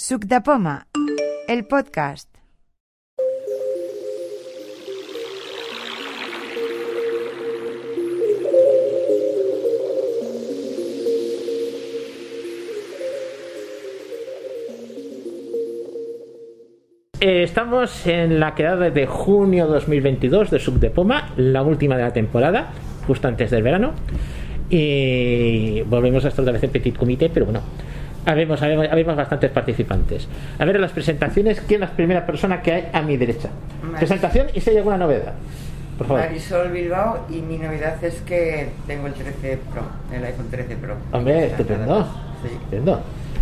Suc de el podcast. Eh, estamos en la quedada de junio 2022 de Sub de Poma, la última de la temporada, justo antes del verano. Y volvemos a estar otra vez en Petit Comité, pero bueno, habemos, habemos, habemos bastantes participantes. A ver, las presentaciones, ¿quién es la primera persona que hay a mi derecha? Maris- Presentación y si hay alguna novedad. Por favor. Marisol Bilbao y mi novedad es que tengo el 13 Pro, el iPhone 13 Pro. Hombre, estupendo. Sí. Estupendo.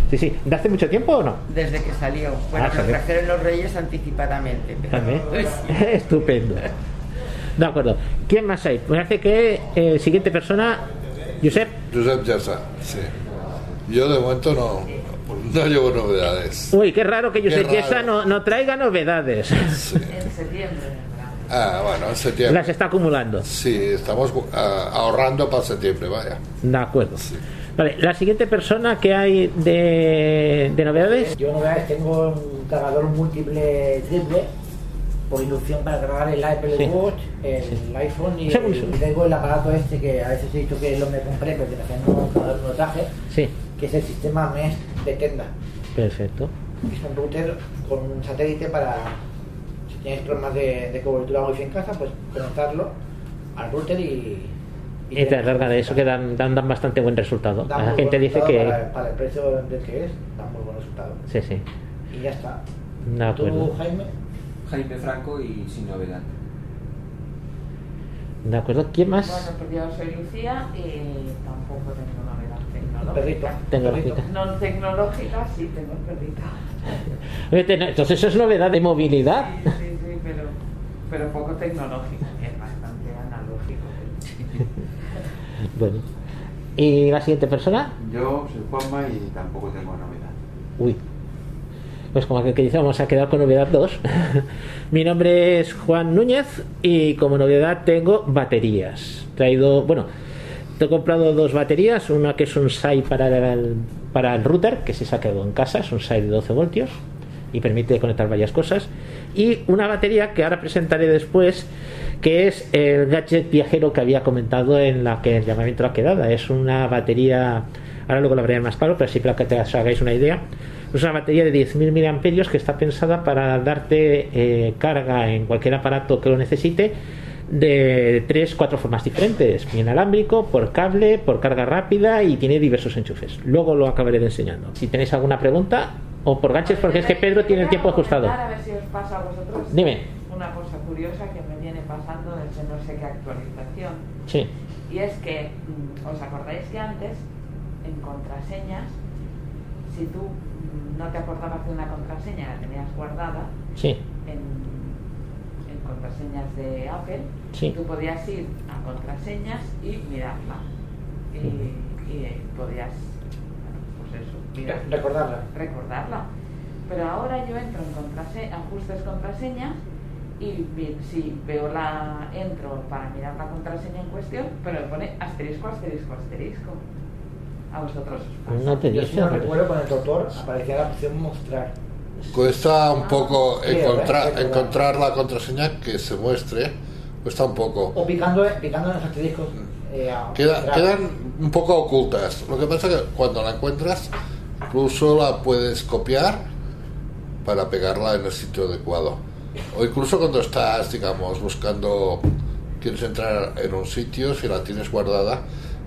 Sí, sí. ¿De hace mucho tiempo o no? Desde que salió. Bueno, Ah, lo salió. trajeron los Reyes anticipadamente. Pero... También. Pues, Estupendo. De acuerdo. ¿Quién más hay? Me parece que eh, siguiente persona, Josep. Josep Yasa, sí. Yo de momento no, no llevo novedades. Uy, qué raro que Josep. Yesa no, no traiga novedades. En septiembre. Ah, bueno, en septiembre. Las está acumulando. Sí, estamos ah, ahorrando para septiembre, vaya. De acuerdo. Vale, la siguiente persona que hay de, de novedades. Yo novedades tengo un cargador múltiple triple por inducción para cargar el Apple Sí. Watch, el iPhone y, Segundo. y tengo el aparato este que a veces he dicho que lo me compré perteneciendo a un cargador no traje, Sí, que es el sistema MES de Tenda. perfecto. Es un router con un satélite para si tienes problemas de, de cobertura wifi en casa, pues conectarlo al router y... Y te carga de eso que dan, dan, dan bastante buen resultado. Da La gente dice que. Para, para el precio del que es, da muy buen resultado. Sí, sí. Y ya está. ¿Tú, Jaime? Jaime Franco y sin novedad. De acuerdo. ¿Quién más? Bueno, pues yo soy Lucía y tampoco tengo novedad tecnológica. Tecnológica. No tecnológica, sí tengo perrito. Entonces eso es novedad de movilidad. Sí, sí, sí, pero, pero poco tecnológica. Es bastante analógico. Bueno. ¿Y la siguiente persona? Yo soy Juanma y tampoco tengo novedad. Uy. Pues como que dice, vamos a quedar con novedad 2. Mi nombre es Juan Núñez y como novedad tengo baterías. Traído, bueno, te he comprado dos baterías, una que es un SAI para el, para el router, que se ha quedado en casa, es un SAI de 12 voltios y permite conectar varias cosas. Y una batería que ahora presentaré después, que es el gadget viajero que había comentado en la que el llamamiento la quedada. Es una batería, ahora luego lo hablaré más claro, pero sí para que te hagáis una idea. Es una batería de 10.000 mAh que está pensada para darte eh, carga en cualquier aparato que lo necesite de tres, cuatro formas diferentes. Inalámbrico, por cable, por carga rápida y tiene diversos enchufes. Luego lo acabaré de enseñando. Si tenéis alguna pregunta o por ganches, porque es que Pedro tiene el tiempo ajustado. A ver si os pasa a vosotros. Dime. Una cosa curiosa que me viene pasando desde no sé qué actualización. Sí, Y es que, mm, ¿os acordáis que antes, en contraseñas, si tú no te acordabas de una contraseña, la tenías guardada sí, en, en contraseñas de Apple, Sí. tú podías ir a contraseñas y mirarla. Y, y podías, pues eso, mirarla Recordarla. recordarla. Pero ahora yo entro en contrase- ajustes contraseñas y si veo la entro para mirar la contraseña en cuestión, pero me pone asterisco, asterisco, asterisco. A vosotros no te Yo dice. si no recuerdo con el doctor aparecía la opción mostrar. Cuesta un poco Sí, encontrar, ¿verdad? encontrar la contraseña que se muestre. Cuesta un poco. O picando, picando en los asteriscos. eh, a- Queda- quedan un poco ocultas. Lo que pasa es que cuando la encuentras, incluso la puedes copiar para pegarla en el sitio adecuado. O incluso cuando estás, digamos, buscando, quieres entrar en un sitio, si la tienes guardada,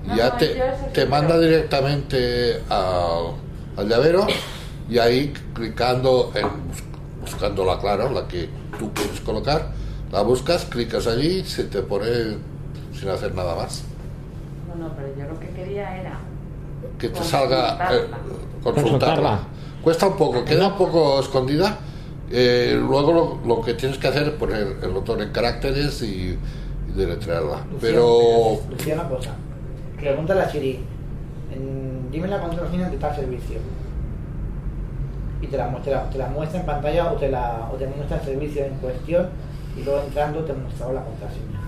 No, ya no, te, te manda directamente al, al llavero y ahí clicando en, bus- buscándola, claro, la que tú quieres colocar, la buscas, clicas allí y se te pone sin hacer nada más. No, no, pero yo lo que quería era que te salga eh, Consultarla. Cuesta un poco, queda un poco escondida. Eh, luego lo, lo que tienes que hacer es poner el botón en caracteres y, y deletrearla. Pero cosa. Pregunta a la Siri, en- dime la contraseña de tal servicio. Y te la, te la, te la muestra en pantalla o te, la, o te muestra el servicio en cuestión y luego entrando te muestra la contraseña.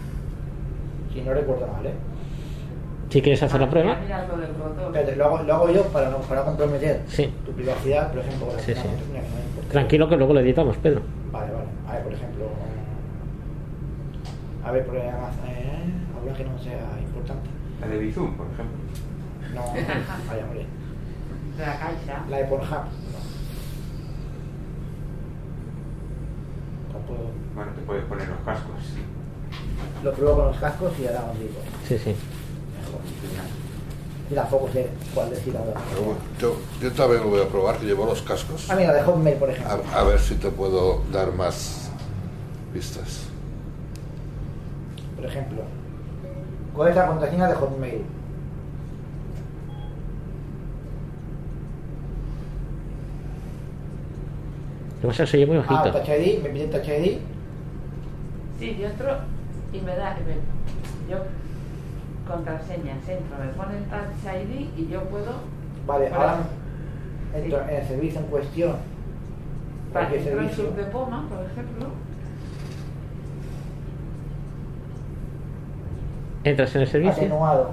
Si no recuerdo mal, ¿eh? Si quieres hacer la prueba. Espérate, lo hago, lo hago yo para no, para comprometer Sí. tu privacidad, por ejemplo, Sí, sí. no tranquilo que luego lo editamos, Pedro. Vale, vale. A ver, por ejemplo. A ver, por Amazon, eh, que no sea importante. La de Bizum, por ejemplo. No, vaya, hombre. De la caixa. La de Pornhub, no. No puedo. Bueno, te puedes poner los cascos. Lo pruebo con los cascos y ahora os digo. Sí, sí. Mejor. Y tampoco sé cuál decir ahora. Pero bueno, yo, yo también lo voy a probar, que llevo los cascos. Ah, mira, de Hotmail, por ejemplo. A, a ver si te puedo dar más pistas. Por ejemplo. ¿Cuál es la contraseña de Hotmail? Lo que pasa es que se oye muy Ah, bajito. Touch ID, me pide Touch ID. Sí, yo entro y me da. me- yo contraseñas entro, me pone el Touch ID y yo puedo. Vale, ahora entro en el servicio en cuestión. Para entro en servicio. sub de Poma, por ejemplo. Entras en el servicio. Atenuado.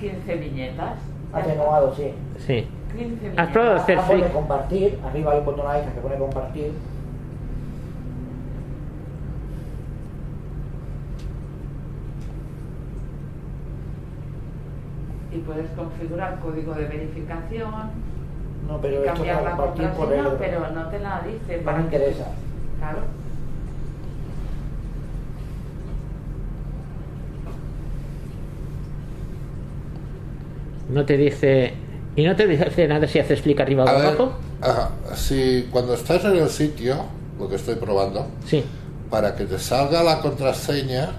15 viñetas. Atenuado, sí. Sí. 15 ¿Has viñetas. probado hacer Ah, pone compartir. Arriba hay un botón ahí que pone compartir. Y puedes configurar código de verificación. No, pero esto cambiar para la compartir por contraseña, el. pero no te la dice. No para me interesa. Claro. No te dice. Y no te dice nada si haces clic arriba o A ver, abajo. ajá, si cuando estás en el sitio, lo que estoy probando, Sí. para que te salga la contraseña,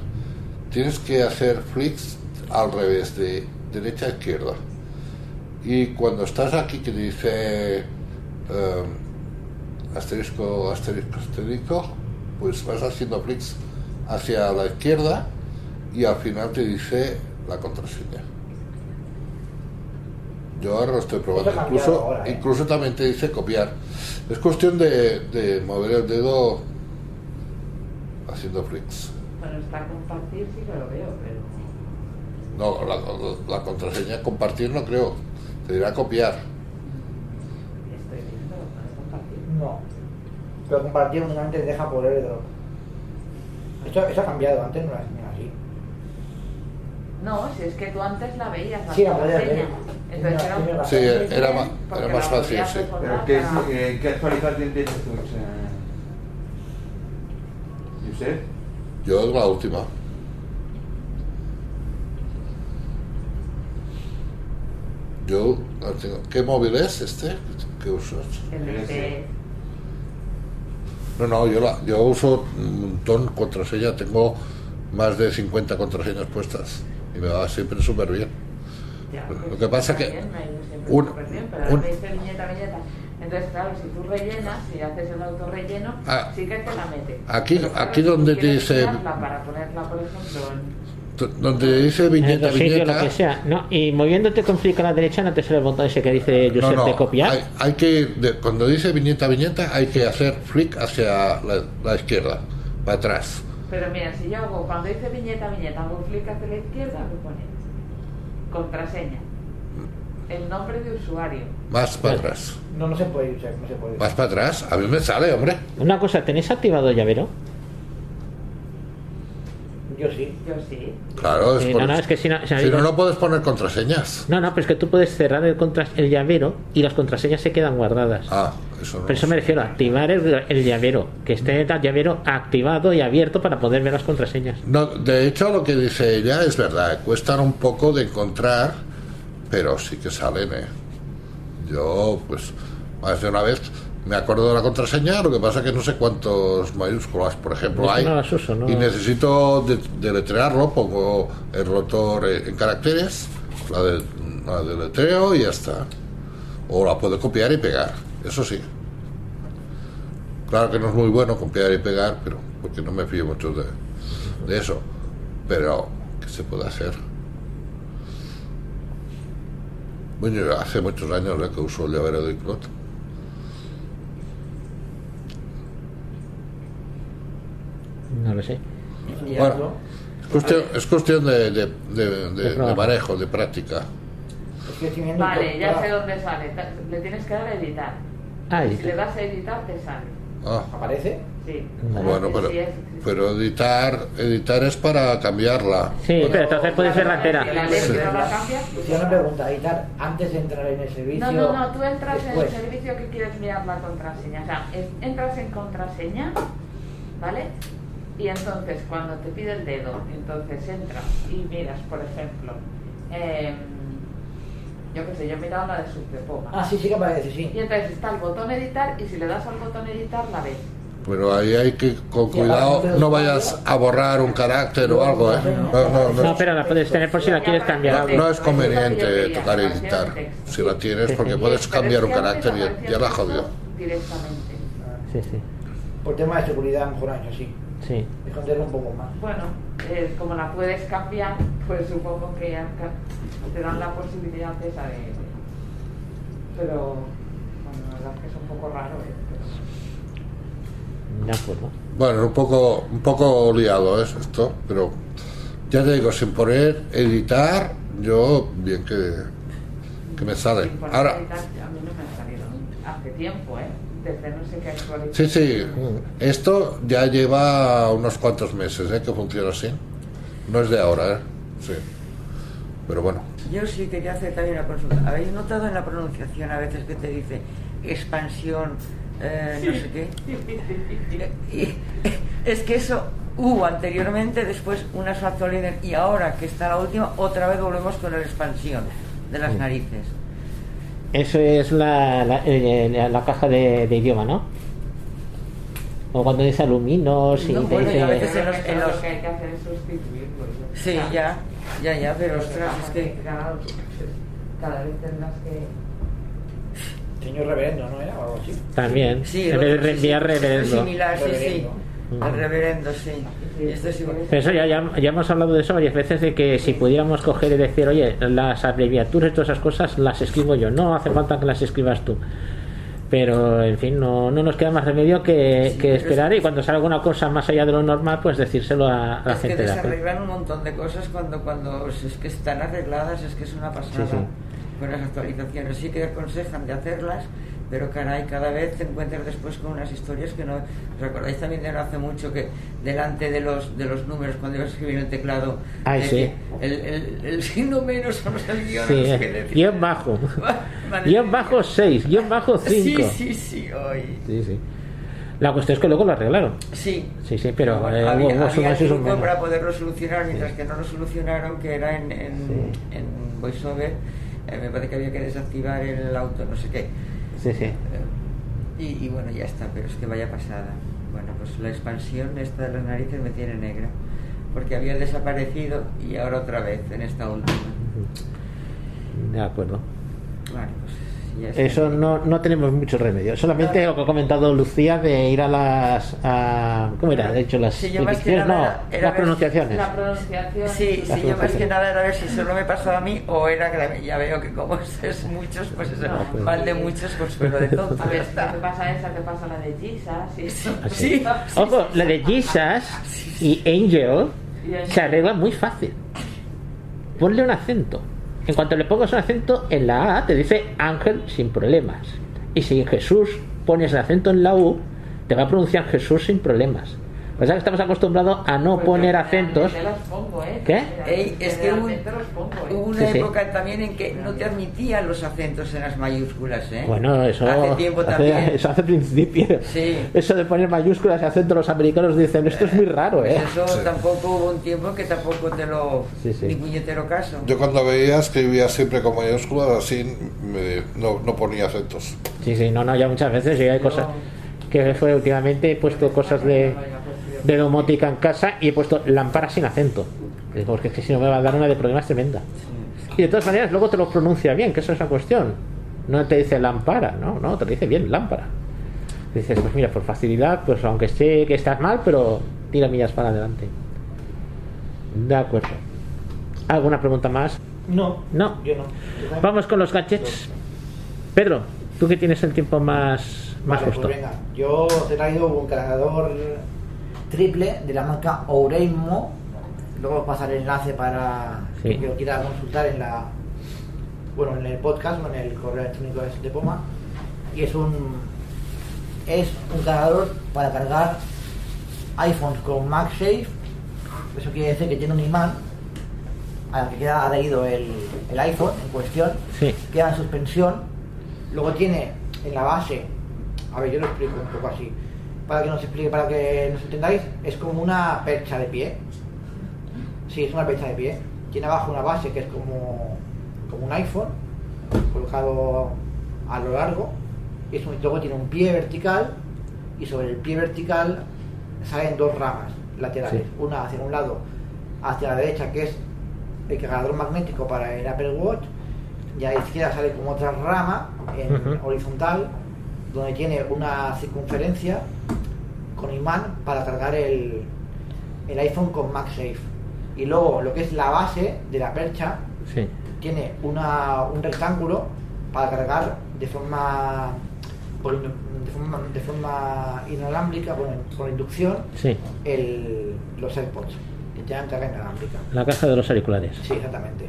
tienes que hacer flicks al revés, de derecha a izquierda. Y cuando estás aquí que dice eh, asterisco, asterisco, asterisco, pues vas haciendo flicks hacia la izquierda y al final te dice la contraseña. Yo ahora lo estoy probando. Incluso, ahora, ¿eh? incluso también te dice copiar. Es cuestión de, de mover el dedo haciendo flicks. Bueno, está compartir sí que lo veo, pero. No, la, la contraseña compartir no creo. Te dirá copiar. Estoy viendo, pone compartir. No. Pero compartir únicamente te deja por airdrop. Esto, esto ha cambiado, antes no era no así. No, si es que tú antes la veías, la Sí, la podías contraseña. ver. Entonces era un-. Sí, era más fácil, sí. Pero ¿qué, para- eh, ¿qué actualización tienes tú? Sea, Josep, Yo la última. Yo la tengo. ¿Qué móvil es este que usas? El de-. No, no, yo, la, yo uso un montón contraseña. Tengo más de 50 contraseñas puestas. Y me va siempre súper bien. Ya, Lo pues, que pasa está que un- un- viñeta, viñeta. Entonces, claro, si tú rellenas, si haces el autorrelleno, Ah, sí que te la mete. aquí- Pero, aquí donde dice- Para ponerla, por ejemplo, en- Donde dice En viñeta, sitio, lo viñeta. que sea. No, y moviéndote con clic a la derecha no te sale el botón ese que dice No, Josep no, de copiar. Hay, hay que de- cuando dice viñeta, viñeta, hay que hacer flick hacia la, la izquierda, para atrás. Pero mira, si yo hago, cuando dice viñeta, viñeta, hago clic hacia la izquierda, me pone contraseña, el nombre de usuario. Más para atrás. No, no se puede usar, no se puede Más para atrás. A mí me sale, hombre. Una cosa, ¿tenéis activado llavero? Yo sí. Yo sí. Claro, es Sí, por- no, no, es que si no- si no- si no, no puedes poner contraseñas. No, no, pero es que tú puedes cerrar el, contra- el llavero y las contraseñas se quedan guardadas. Ah, eso no. Pero eso me refiero a activar el, el llavero, que esté el llavero activado y abierto para poder ver las contraseñas. No, de hecho, lo que dice ella es verdad. Cuestan un poco de encontrar, pero sí que salen, ¿eh? Yo, pues, más de una vez me acuerdo de la contraseña, lo que pasa que no sé cuántos mayúsculas, por ejemplo, hay. no las uso, no. Y necesito de- deletrearlo, pongo el rotor en caracteres, la, de, la deletreo y ya está. O la puedo copiar y pegar, eso sí. Claro que no es muy bueno copiar y pegar, pero porque no me fío mucho de, de eso. Pero, ¿qué se puede hacer? Bueno, hace muchos años que uso el llavero de iCloud. No lo sé. Bueno. Es cuestión, es cuestión de, de, de- de- manejo, de práctica. Vale, ya sé dónde sale. Le tienes que dar a editar. Ah, Si le das a editar, te sale. Ah, ¿Aparece? Sí. Bueno, pero, pero editar, editar es para cambiarla. Sí, pero entonces puedes verla Si la entera. Sí. no pues Lucía una pregunta, editar antes de entrar en el servicio. No, no, no, tú entras en después. el servicio que quieres mirar la contraseña. O sea, entras en contraseña, ¿vale? Y entonces cuando te pide el dedo, entonces entras y miras, por ejemplo, em, yo qué sé, yo he mirado la de Subdepoma. Ah, sí, sí que aparece, sí. Y entonces está el botón editar y si le das al botón editar la ves. Pero ahí hay que, con cuidado, no vayas a borrar un carácter o algo, ¿eh? No, no, no, No, pero la puedes tener por si la quieres cambiar no, no es conveniente tocar editar. Si la tienes, porque puedes cambiar un carácter y ya- ya la jodió. Directamente. Sí, sí. Por tema de seguridad, mejor año, sí. Sí. Esconderlo un poco más. Bueno, eh, como la puedes cambiar, pues supongo que te dan la posibilidad esa de... Pero, bueno, la verdad es que es un poco raro, ¿eh? Pero- De acuerdo. Bueno, un poco, un poco liado es esto, pero ya te digo, sin poner editar, yo bien que, que me sale. sin poner Ahora, editar, a mí no me ha salido hace tiempo, ¿eh? Desde no sé qué actualización. sí, sí, esto ya lleva unos cuantos meses ¿eh? que funciona así. No es de ahora, ¿eh? Sí. Pero bueno, Yo sí quería hacer también una consulta. ¿Habéis notado en la pronunciación a veces que te dice expansión, eh, no sé qué? Y- es que eso hubo anteriormente, después una actualizan y ahora que está la última, otra vez volvemos con la expansión de las narices. Eso es la, la, eh, la- la caja de, de idioma, ¿no? O cuando dice aluminos y No, te bueno, y a dice... veces en los- lo que hay que hacer es sustituirlo. yo- Sí, ya, ya, ya, pero ostras, es que... cada vez tendrás que... Señor reverendo, ¿no era? O algo así. También. Sí, en el vez de otro sí, reenviar sí, reverendo. Similar, sí, sí. El reverendo, sí. Es eso ya, ya, ya hemos hablado de eso varias veces, de que si pudiéramos coger y decir, oye, las abreviaturas y todas esas cosas las escribo yo, no hace falta que las escribas tú. Pero, en fin, no, no nos queda más remedio que, Sí, que esperar es- y cuando salga alguna cosa más allá de lo normal, pues decírselo a, a la Es que gente de Apple. desarreglan un montón de cosas cuando, cuando es que están arregladas, es que es una pasada Sí, sí. con las actualizaciones. Sí que aconsejan de hacerlas, pero caray, cada vez te encuentras después con unas historias que no... ¿Os acordáis también de no hace mucho que delante de los de los números, cuando ibas a escribir en el teclado, Ay, sí. el, el, el signo menos o el guion, Sí, no sé eh, qué guion bajo. Vale. Guión bajo 6, guion bajo 5. Sí, sí, sí, hoy. Sí, sí. La cuestión es que luego lo arreglaron. Sí. Sí, sí, pero eh, había, hubo había menos. para poderlo solucionar, mientras que no lo solucionaron, que era en, en, en VoiceOver, eh, me parece que había que desactivar el auto, no sé qué. Sí, sí. Eh, y, y bueno, ya está, pero es que vaya pasada. Bueno, pues la expansión esta de las narices me tiene negra, porque había desaparecido y ahora otra vez en esta última. De acuerdo. Vale, pues. Eso no, no tenemos mucho remedio. Solamente lo que ha comentado Lucía de ir a las. A, ¿Cómo era? De hecho, las. Sí, yo más que dicciones, nada no, era- las pronunciaciones. La pronunciación... Sí, sí, yo más que nada era ver si solo me pasaba a mí o era que la- ya veo que como es muchos, pues eso, No, pues- mal de muchos, pues pero de tonto. A ver, si está. te pasa esa, te pasa la de Jesus. Sí, Ojo, la de Jesus y Angel se arregla muy fácil. Ponle un acento. En cuanto le pongas un acento en la A, te dice Ángel sin problemas. Y si en Jesús pones el acento en la U, te va a pronunciar Jesús sin problemas. Pasa que estamos acostumbrados a no Pues poner acentos. generalmente los pongo, ¿eh? ¿Qué? Ey, es que hubo, ¿eh? hubo una Sí, sí. época también en que no te admitían los acentos en las mayúsculas, ¿eh? Bueno, eso Hace tiempo hace- también. eso hace principio. Sí. Eso de poner mayúsculas y acentos, los americanos dicen, esto es muy raro, Pues ¿eh? eso Sí. tampoco hubo un tiempo que tampoco te lo... Sí, sí. ni puñetero caso. yo cuando veía escribía siempre con mayúsculas, así me- no, no ponía acentos. Sí, sí, no, no, ya muchas veces y hay cosas que fue últimamente he puesto cosas de, de domótica en casa y he puesto lámpara sin acento. Porque es que si no me va a dar una de problemas tremenda. Y de todas maneras luego te lo pronuncia bien, que eso es la cuestión. No te dice lámpara, no, no, te lo dice bien, lámpara. Dices, pues mira, por facilidad, pues aunque sé que estás mal, pero tira millas para adelante. De acuerdo. ¿Alguna pregunta más? No, No. yo no. Yo. Vamos con los gadgets. Pedro, tú que tienes el tiempo más, más Vale, justo. pues venga, yo os he traído un cargador triple de la marca Oreimo. luego os pasaré el enlace para Sí. que lo quiera consultar en la bueno en el podcast o en el correo electrónico de- de Poma y es un es un cargador para cargar iPhones con MagSafe eso quiere decir que tiene un imán al que queda adherido el, el iPhone en cuestión Sí. queda en suspensión luego tiene en la base a ver yo lo explico un poco así para que nos explique para que nos entendáis es como una percha de pie Sí, es una percha de pie. Tiene abajo una base que es como, como un iPhone, colocado a lo largo. Y es un- luego tiene un pie vertical y sobre el pie vertical salen dos ramas laterales. Sí. Una hacia un lado, hacia la derecha, que es el cargador magnético para el Apple Watch. Y a la izquierda sale como otra rama en horizontal, donde tiene una circunferencia con imán para cargar el, el iPhone con MagSafe. Y luego lo que es la base de la percha Sí. tiene una, un rectángulo para cargar de forma por de forma, de forma inalámbrica, bueno, por inducción, Sí. el, los AirPods, que tengan carga inalámbrica. La caja de los auriculares. Sí, exactamente.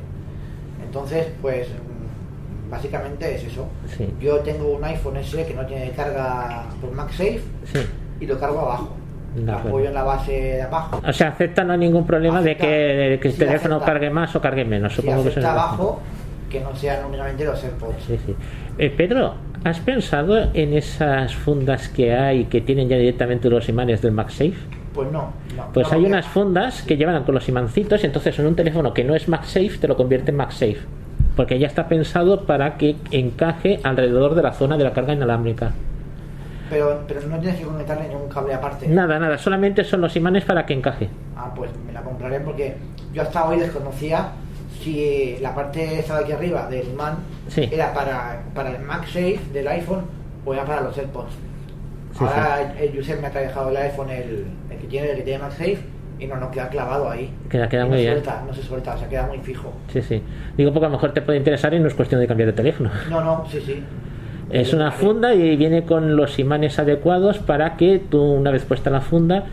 Entonces, pues básicamente es eso. Sí. Yo tengo un iPhone SE que no tiene carga por MagSafe Sí. y lo cargo abajo. De apoyo en la base de abajo. O sea, acepta no hay ningún problema de que, de que el Sí, teléfono acepta. cargue más o cargue menos. Supongo que eso es abajo, que no sean únicamente los AirPods. Sí, sí. Eh, Pedro, ¿has pensado en esas fundas que hay que tienen ya directamente los imanes del MagSafe? Pues no. no Pues no, hay unas fundas que llevan con los imancitos y entonces en un teléfono que no es MagSafe te lo convierte en MagSafe. Porque ya está pensado para que encaje alrededor de la zona de la carga inalámbrica. Pero, pero no tienes que conectarle ningún cable aparte. Nada, nada, solamente son los imanes para que encaje. Ah, pues me la compraré porque yo hasta hoy desconocía si la parte esta de aquí arriba del imán Sí. era para, para el MagSafe del iPhone o era para los AirPods. Sí, Ahora el user me ha dejado el iPhone, el, el que tiene el que tiene MagSafe, y no, no queda clavado ahí. Queda- queda Y muy no bien. Suelta, no se suelta, o sea, queda muy fijo. Sí, sí. Digo porque a lo mejor te puede interesar y no es cuestión de cambiar de teléfono. No, no, sí, sí. Es una funda y viene con los imanes adecuados para que tú, una vez puesta la funda,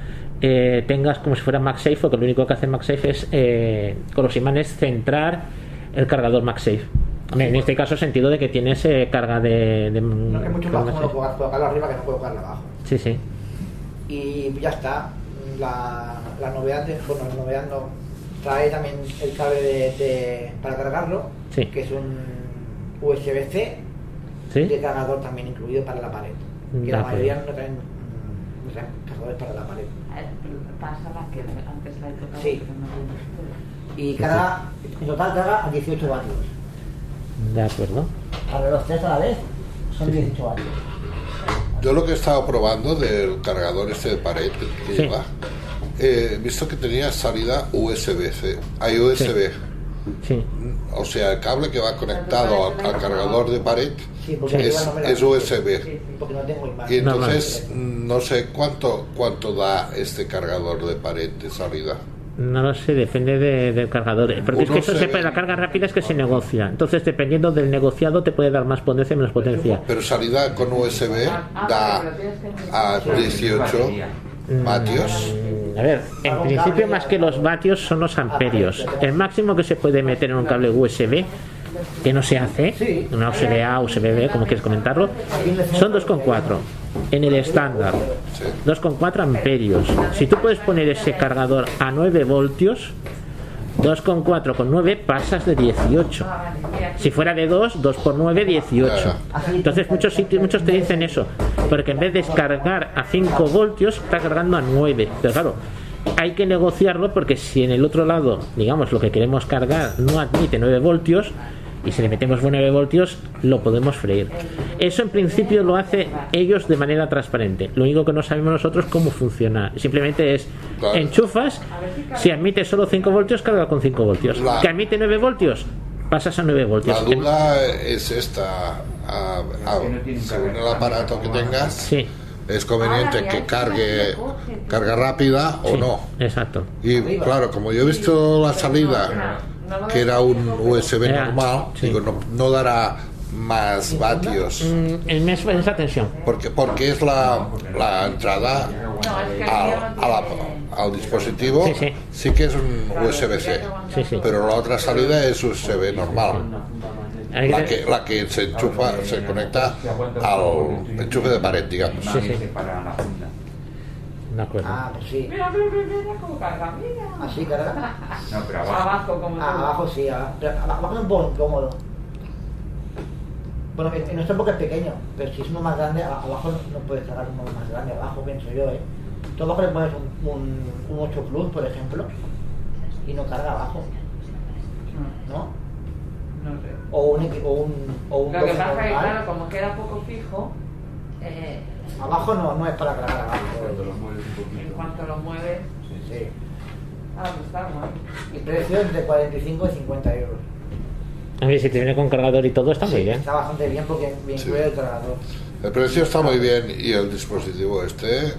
eh, tengas como si fuera MagSafe, porque lo único que hace MagSafe es eh, con los imanes centrar el cargador MagSafe. En este caso, sentido de que tienes eh, carga de. de No, mucho más de cómodo colocar- colocarlo arriba que no colocarlo abajo. Sí, sí. y ya está. La, la novedad, de, bueno, la novedad no, trae también el cable de, de- para cargarlo, Sí. que es un USB-C ¿Sí? de cargador también incluido para la pared. Y la mayoría no traen, no traen cargadores para la pared. Pasa la que antes la he tocado. Sí. no. Y carga, en total carga a 18 vatios. De acuerdo. Para los tres a la vez son 18 vatios. Yo lo que he estado probando del cargador este de pared que Sí. lleva, eh, he visto que tenía salida USB-C, hay USB. Sí. O sea, el cable que va conectado al, al cargador de pared es, es USB. Porque no tengo imagen. Y entonces no sé cuánto cuánto da este cargador de pared de salida. No lo sé, depende de- del cargador. Eh, Porque es que eso se la carga rápida es que se negocia. Entonces, dependiendo del negociado, te puede dar más potencia o menos potencia. Pero salida con USB da pero a 18 vatios. Mm, A ver, en principio más que los vatios son los amperios. El máximo que se puede meter en un cable USB, que no se hace, una USB A, USB B, como quieres comentarlo, son 2,4 en el estándar. Sí. 2,4 amperios. Si tú puedes poner ese cargador a 9 voltios, 2,4 con 9 pasas de 18. Si fuera de 2, 2 por 9, 18. Entonces muchos sitios, muchos te dicen eso, porque en vez de cargar a 5 voltios, está cargando a 9. Pero claro, hay que negociarlo porque si en el otro lado, digamos, lo que queremos cargar no admite 9 voltios, y si le metemos 9 voltios, lo podemos freír. Eso en principio lo hace ellos de manera transparente. Lo único que no sabemos nosotros cómo funciona. Simplemente es Claro. enchufas, si admite solo 5 voltios, carga con 5 voltios. La- Que admite 9 voltios, pasas a 9 voltios. La duda es esta, a- a- según el aparato que tengas, Sí, es conveniente que cargue carga rápida o sí, no. Exacto. Y claro, como yo he visto la salida, que era un USB Era, normal, sí. digo, no, no dará más vatios. Mm, En mes- en esa tensión. Porque, porque es la, la entrada No, es que a, el mío no a la, tiene- al dispositivo Sí, sí. sí que es un USB-C, Sí, sí. pero la otra salida es USB normal. La que- que, la que se enchufa, se conecta al enchufe de pared, digamos. De acuerdo. Ah, pues sí. Mira, mira, mira, mira cómo carga, mira. Así carga. No, pero abajo. Abajo, como Ah, abajo sí, abajo, pero abajo es un poco incómodo. Bueno, en nuestro época es pequeño, pero si es uno más grande, abajo no puedes cargar uno más grande, abajo pienso yo, ¿eh? Tú abajo le pones un, un, un 8 Plus, por ejemplo, y no carga abajo, ¿no? No sé. O un, o un, o un Lo que 12 pasa es que, claro, como queda poco fijo, eh, Abajo no, no es para cargar abajo. Cuando lo mueves un poquito. en cuanto lo mueves, Sí. ah, pues está guay. Y precio entre 45 y 50 euros. A ver, si te viene con cargador y todo, está muy Sí, bien. Está bastante bien porque me Sí. incluye el cargador. El precio está muy bien y el dispositivo este,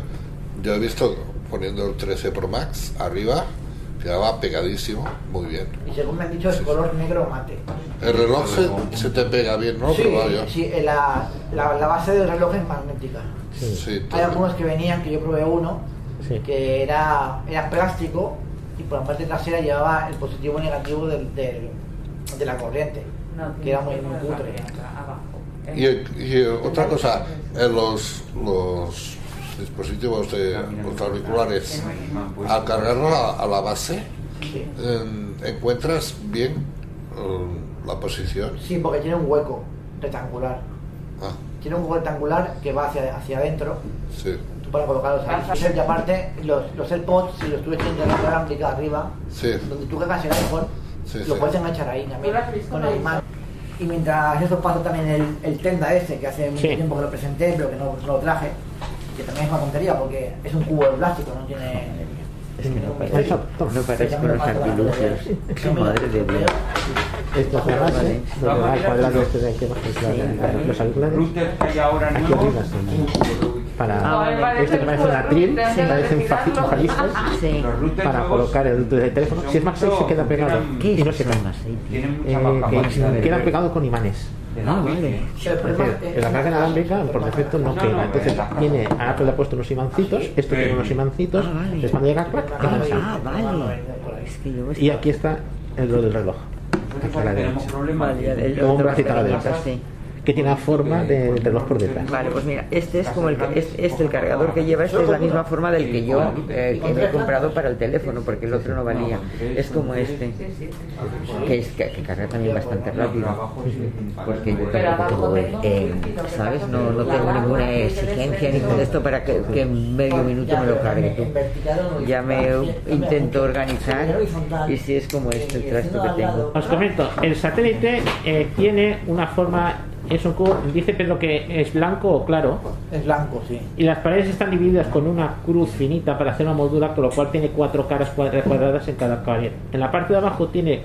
yo he visto poniendo el 13 Pro Max arriba, quedaba pegadísimo, muy bien. Y según me han dicho, es Sí. color negro mate. El reloj se, se te pega bien, ¿no? sí, sí, eh, la, la, la base del reloj es magnética. Sí. Sí, Hay algunos que venían, que yo probé uno, Sí. que era, era plástico y por la parte trasera llevaba el positivo y negativo del, del- de la corriente, No, que era muy, muy que cutre. Y, y otra cosa, en los, los dispositivos de los auriculares, al cargarlo a, a la base, en- encuentras bien eh, la posición. Sí, porque tiene un hueco rectangular. Ah, Tiene un hueco rectangular que va hacia, hacia adentro sí, tú para colocarlos ahí. Y aparte, los, los AirPods, si los tuves en la inalámbrica arriba, sí, donde tú cargas el iPhone, Sí, lo sí. puedes enganchar ahí también, ¿Tú lo has visto, con el imán. Y mientras eso pasa también el, el Tenda este, que hace mucho Sí. tiempo que lo presenté, pero que no, no lo traje, que también es una tontería porque es un cubo de plástico, no tiene... Es que no parece, no con los artilugios. Madre de Dios. Esto es la base, Vale. donde va el cuadrado este de baja Sí. los auriculares. Router que hay ahora Aquí arriba. Para Ah, esto que parece una tril, Sí. parecen faji- fajalistas Sí. Los routers para colocar el del teléfono. Si es MagSafe se queda pegado ¿Qué y no es se Eh, baja que capacidad de quedan red. pegados con imanes. Ah, vale. En la carga inalámbrica por defecto no queda. Entonces tiene, Apple le ha puesto unos imancitos, esto tiene unos imancitos, Ah, vale. entonces cuando llega clac, Ah, ah, vale. Es que yo Y aquí está el lo del reloj, aquí a la derecha, Como un bracito a la derecha. Que tiene la forma del reloj por detrás. Vale, pues mira, este es como el que, este, este, el cargador que lleva, este es la misma forma del que yo eh, que me he comprado para el teléfono, porque el otro no valía. Es como este, que, es, que, que carga también bastante rápido. Porque yo tampoco tengo, eh, ¿sabes? No, no tengo ninguna exigencia ni todo esto para que, que en medio minuto me lo cargue tú. Ya me intento organizar y si es como este el trasto que tengo. Os comento, el satélite eh, tiene una forma, es un cubo, dice Pedro que es blanco o claro, Es blanco, sí. y las paredes están divididas con una cruz finita para hacer una moldura, con lo cual tiene cuatro caras cuadra- cuadradas en cada pared. En la parte de abajo tiene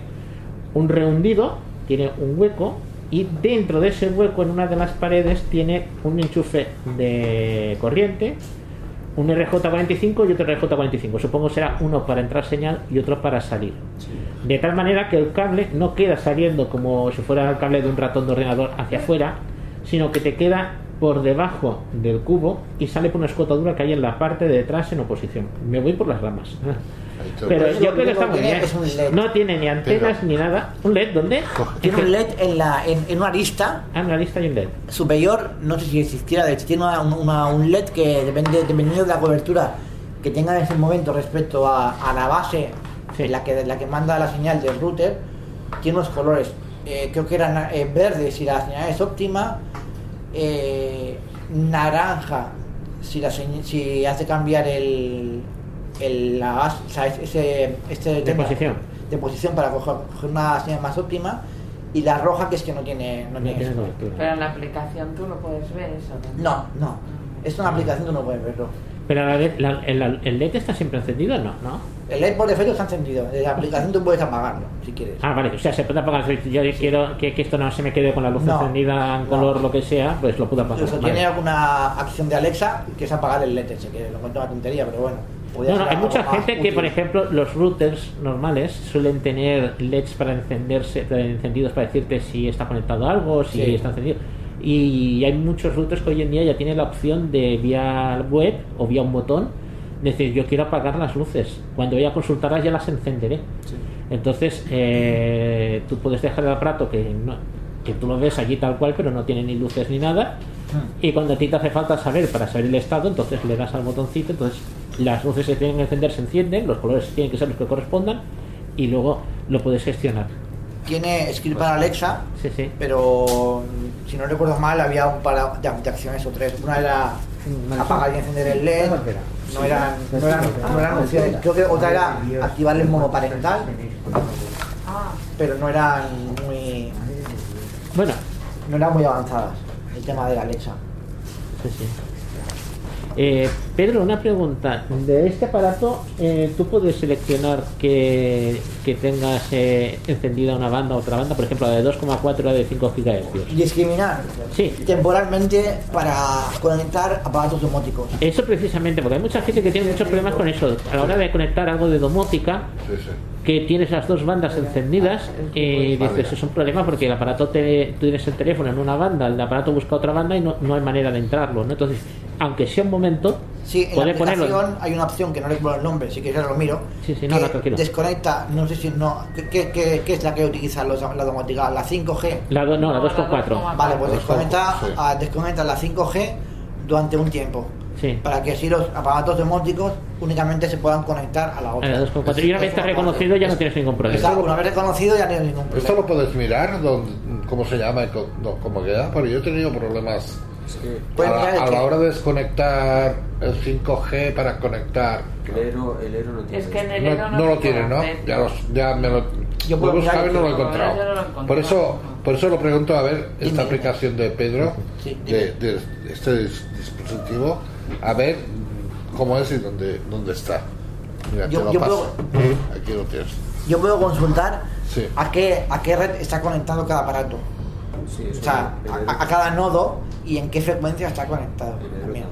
un rehundido, tiene un hueco, y dentro de ese hueco, en una de las paredes, tiene un enchufe de corriente, un RJ45 y otro RJ45. Supongo será uno para entrar señal y otro para salir. De tal manera que el cable no queda saliendo como si fuera el cable de un ratón de ordenador hacia afuera, sino que te queda por debajo del cubo y sale por una escotadura que hay en la parte de detrás en oposición. Me voy por las ramas. Pero yo creo que tiene bien. es un LED. No tiene ni antenas ni nada. ¿Un LED dónde? Tiene un LED en, la, en, en una arista Ah, en la lista hay un LED. superior, no sé si existiera, de hecho tiene una- una- un LED que depende, dependiendo de la cobertura que tenga en ese momento respecto a, a la base, Sí. la, que, la que manda la señal del router, tiene unos colores, eh, creo que eran eh, verdes si la señal es óptima, eh, naranja si, la si hace cambiar el, el la base, o sea, ese, este De posición. de posición para coger, coger una señal más óptima y la roja que es que no tiene no No tiene cobertura. Pero en la aplicación tú lo puedes ver eso. No, no. Es una aplicación que no puedes verlo. Pero la la- el, el LED está siempre encendido, ¿no? ¿no? El LED por defecto está encendido. En la aplicación tú puedes apagarlo si quieres. Ah, vale, o sea, se puede apagar. Si yo quiero que, que esto no se me quede con la luz No, encendida en no. color, lo que sea, pues lo puedo apagar. Incluso vale. tiene alguna acción de Alexa que es apagar el LED ese, que lo cuento una tontería, pero bueno. No, hay mucha gente que, útil. por ejemplo, los routers normales suelen tener LEDs para encenderse, encendidos para decirte si está conectado algo, si Sí. está encendido. Y hay muchos routers que hoy en día ya tienen la opción de vía web o vía un botón decir, yo quiero apagar las luces. Cuando voy a consultarlas ya las encenderé. Entonces, eh, tú puedes dejar el aparato que, no- que tú lo ves allí tal cual, pero no tiene ni luces ni nada. Y cuando a ti te hace falta saber para saber el estado, entonces le das al botoncito, entonces las luces se tienen que encender, se encienden, los colores tienen que ser los que correspondan y luego lo puedes gestionar. Tiene script para Alexa, Sí, sí. pero mm, si no recuerdo mal había un par de, acciones o tres. Una era apagar y encender el LED, no eran, no eran, no eran opciones. Creo que otra era activar el monoparental, Ah, pero no eran muy, Bueno, no eran muy avanzadas el tema de la Alexa. Sí, sí. Eh, Pedro, una pregunta. De este aparato, eh, ¿tú puedes seleccionar que, que tengas eh, encendida una banda o otra banda? Por ejemplo, la de 2,4 la de 5 GHz. Discriminar Sí. temporalmente para conectar aparatos domóticos. Eso precisamente, porque hay mucha gente que tiene muchos problemas con eso. A la hora de conectar algo de domótica, Sí, sí. que tienes las dos bandas encendidas y dices, Vale. es un problema porque el aparato te, tú tienes el teléfono en una banda, el aparato busca otra banda y no, no hay manera de entrarlo. ¿no? Entonces, aunque sea un momento, Sí, en la aplicación ponerlo. hay una opción que no recuerdo el nombre, si quieres lo miro. Sí, sí, no, que no, tranquilo. desconecta, no sé si no. ¿Qué, qué, qué- qué es la que utiliza los, la domótica? La 5G. La, do- no, la No, la 2,4. 2,4. Vale, pues desconecta, sí. ah, desconecta la 5G durante un tiempo. Sí. Para que así los aparatos domóticos únicamente se puedan conectar a la A otra. la 2,4. Y una vez has reconocido ya no tienes ningún problema. Exacto, una vez reconocido ya no hay ningún Esto lo problema. puedes mirar, dónde- cómo se llama y co- no, cómo queda, pero yo he tenido problemas Puedes a, la, a que- la hora de desconectar el 5G para conectar. El Ero, el Ero no tiene. Es que en el No, no lo tienen, ¿no? Ya, los, ya me lo, Yo puedo he buscado y no lo he encontrado. lo. Por eso, por eso lo pregunto a ver esta Dime. aplicación de Pedro, Sí, de, de este dis- dispositivo, a ver cómo es y dónde, dónde está. Mira, Yo- te lo yo paso. Aquí lo tienes. Yo puedo consultar Sí. a qué a qué red está conectado cada aparato. Sí, O sea, a, cada nodo y en qué frecuencia está conectado. también.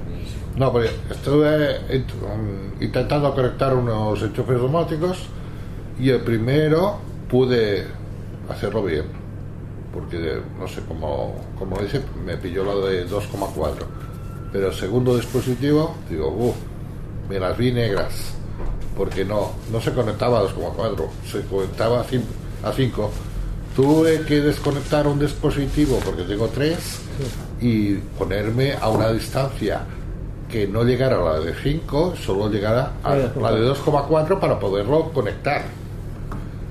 No, porque estuve int- intentando conectar unos enchufes domóticos y el primero pude hacerlo bien. Porque no sé cómo, cómo dice, me pilló la de 2,4. Pero el segundo dispositivo, digo, uff, me las vi negras. Porque no, no se conectaba a 2,4, se conectaba a 5. Tuve que desconectar un dispositivo porque tengo tres y ponerme a una distancia que no llegara a la de 5, solo llegara a la de 2,4 para poderlo conectar.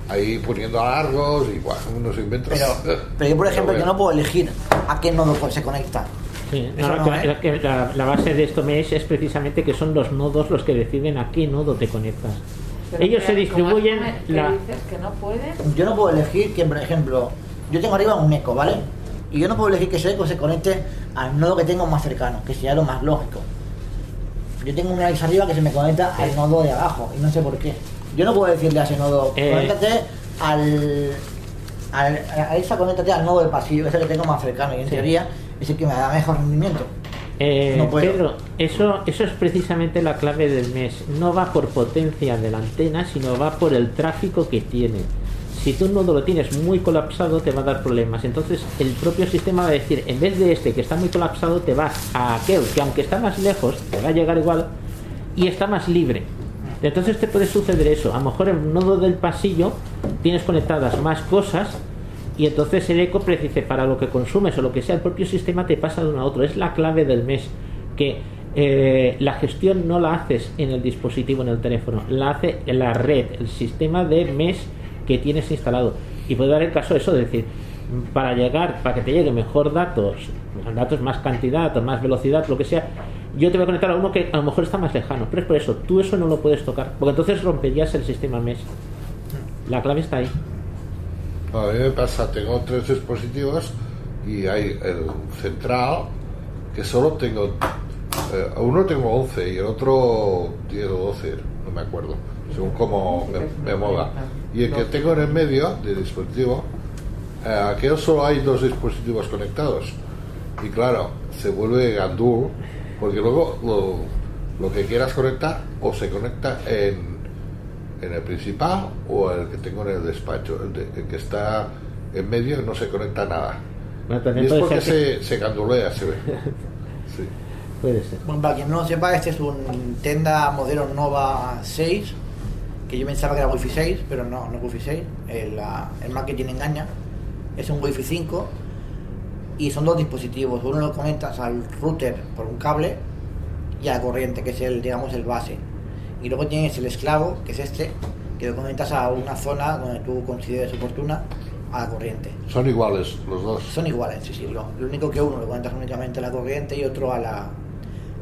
Ahí poniendo largos y bueno, unos inventos. Pero, pero yo, por ejemplo, yo no puedo elegir a qué nodo se conecta. Sí, Eso no, no, que- ¿eh? la, la base de esto mesh es precisamente que son los nodos los que deciden a qué nodo te conectas. Ellos se distribuyen ¿cómo es que la... dices que no puedes? Yo no puedo elegir que, por ejemplo, yo tengo arriba un eco, ¿vale? Y yo no puedo elegir que ese eco se conecte al nodo que tengo más cercano, que sería lo más lógico. Yo tengo una Alexa arriba que se me conecta al nodo de abajo y no sé por qué. Yo no puedo decirle a ese nodo, Eh. conéctate al, al. Alexa, conéctate al nodo del pasillo, ese que tengo más cercano y en Sí. teoría es el que me da mejor rendimiento. Eh, No. Pedro, eso, eso es precisamente la clave del mes. No va por potencia de la antena, sino va por el tráfico que tiene. Si tú un nodo lo tienes muy colapsado, te va a dar problemas. Entonces, el propio sistema va a decir, en vez de este que está muy colapsado, te vas a aquel que, aunque está más lejos, te va a llegar igual y está más libre. Entonces, te puede suceder eso. A lo mejor un nodo del pasillo tienes conectadas más cosas y entonces el eco precise para lo que consumes o lo que sea, el propio sistema te pasa de uno a otro. Es la clave del mes, que eh, la gestión no la haces en el dispositivo, en el teléfono, la hace en la red, el sistema de mes que tienes instalado. Y puede dar el caso eso, de decir, para llegar, para que te llegue mejor datos, datos más cantidad más velocidad, lo que sea, yo te voy a conectar a uno que a lo mejor está más lejano. Pero es por eso, tú eso no lo puedes tocar, porque entonces romperías el sistema mes. La clave está ahí. A mí me pasa, tengo tres dispositivos y hay el central que solo tengo, eh, uno tengo 11 y el otro 10 o 12, no me acuerdo, según cómo me, me mola. Y el que tengo en el medio de dispositivo, eh, aquello solo hay dos dispositivos conectados. Y claro, se vuelve gandul porque luego lo, lo que quieras conectar o se conecta en, en el principal o el que tengo en el despacho. El, de- el que está en medio no se conecta nada. Bueno, Y también es puede porque ser que- se, se gandulea, se ve. Sí. Puede ser. Bueno, para quien no lo sepa, este es un Tenda modelo Nova 6, que yo pensaba que era Wi-Fi 6, pero no, no es Wi-Fi 6, el, el marketing engaña. Es un Wi-Fi 5 y son dos dispositivos. Uno lo conectas al router por un cable y a la corriente, que es el, digamos, el base. Y luego tienes el esclavo, que es este, que lo conectas a una zona donde tú consideres oportuna a la corriente. Son iguales los dos. Son iguales, sí, sí. Lo, lo único que uno lo conectas únicamente a la corriente y otro a la.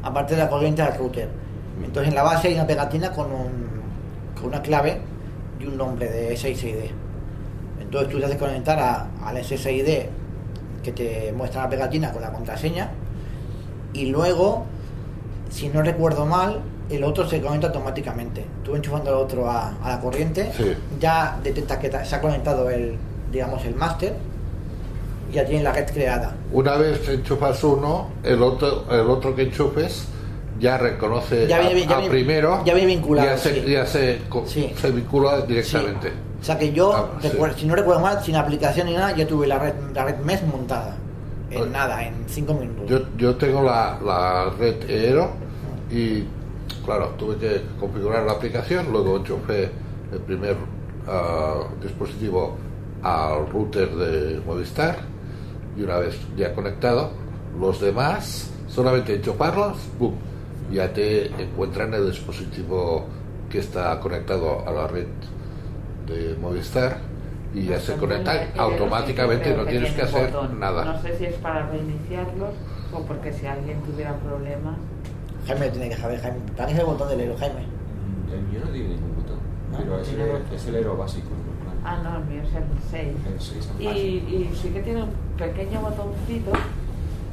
Aparte de la corriente al router. Entonces en la base hay una pegatina con, un, con una clave y un nombre de SSID. Entonces tú te haces conectar a, al SSID que te muestra la pegatina con la contraseña y luego, si no recuerdo mal, el otro se conecta automáticamente. Tú enchufando el otro a, a la corriente, Sí. ya detecta que se ha conectado el, digamos, el máster y ya tiene la red creada. Una vez que enchufas uno, el otro, el otro que enchufes ya reconoce Ya viene- a, ya a viene- primero. ya viene vinculado, Ya se, sí. ya se, co- Sí. se vincula directamente. O sea que yo, Ah, recuerdo- si no recuerdo mal, sin aplicación ni nada, ya tuve la red, la red MES montada. En Oye. nada, en cinco minutos. Yo, yo tengo la, la red Eero y, claro, tuve que configurar la aplicación, luego enchufé el primer ah, dispositivo al router de Movistar y una vez ya conectado, los demás, solamente enchufarlos, ¡pum! ya te encuentran el dispositivo que está conectado a la red de Movistar y ya se conectan automáticamente, no tienes que hacer botón. nada. No sé si es para reiniciarlos o porque si alguien tuviera problemas. Jaime tiene que saber, Jaime. Para es el botón del Ero, Jaime. El mío no tiene ningún botón. No, pero no es, el, es el Aero básico. normal. Ah, no, el mío es el 6. El 6 Y, y sí que tiene un pequeño botoncito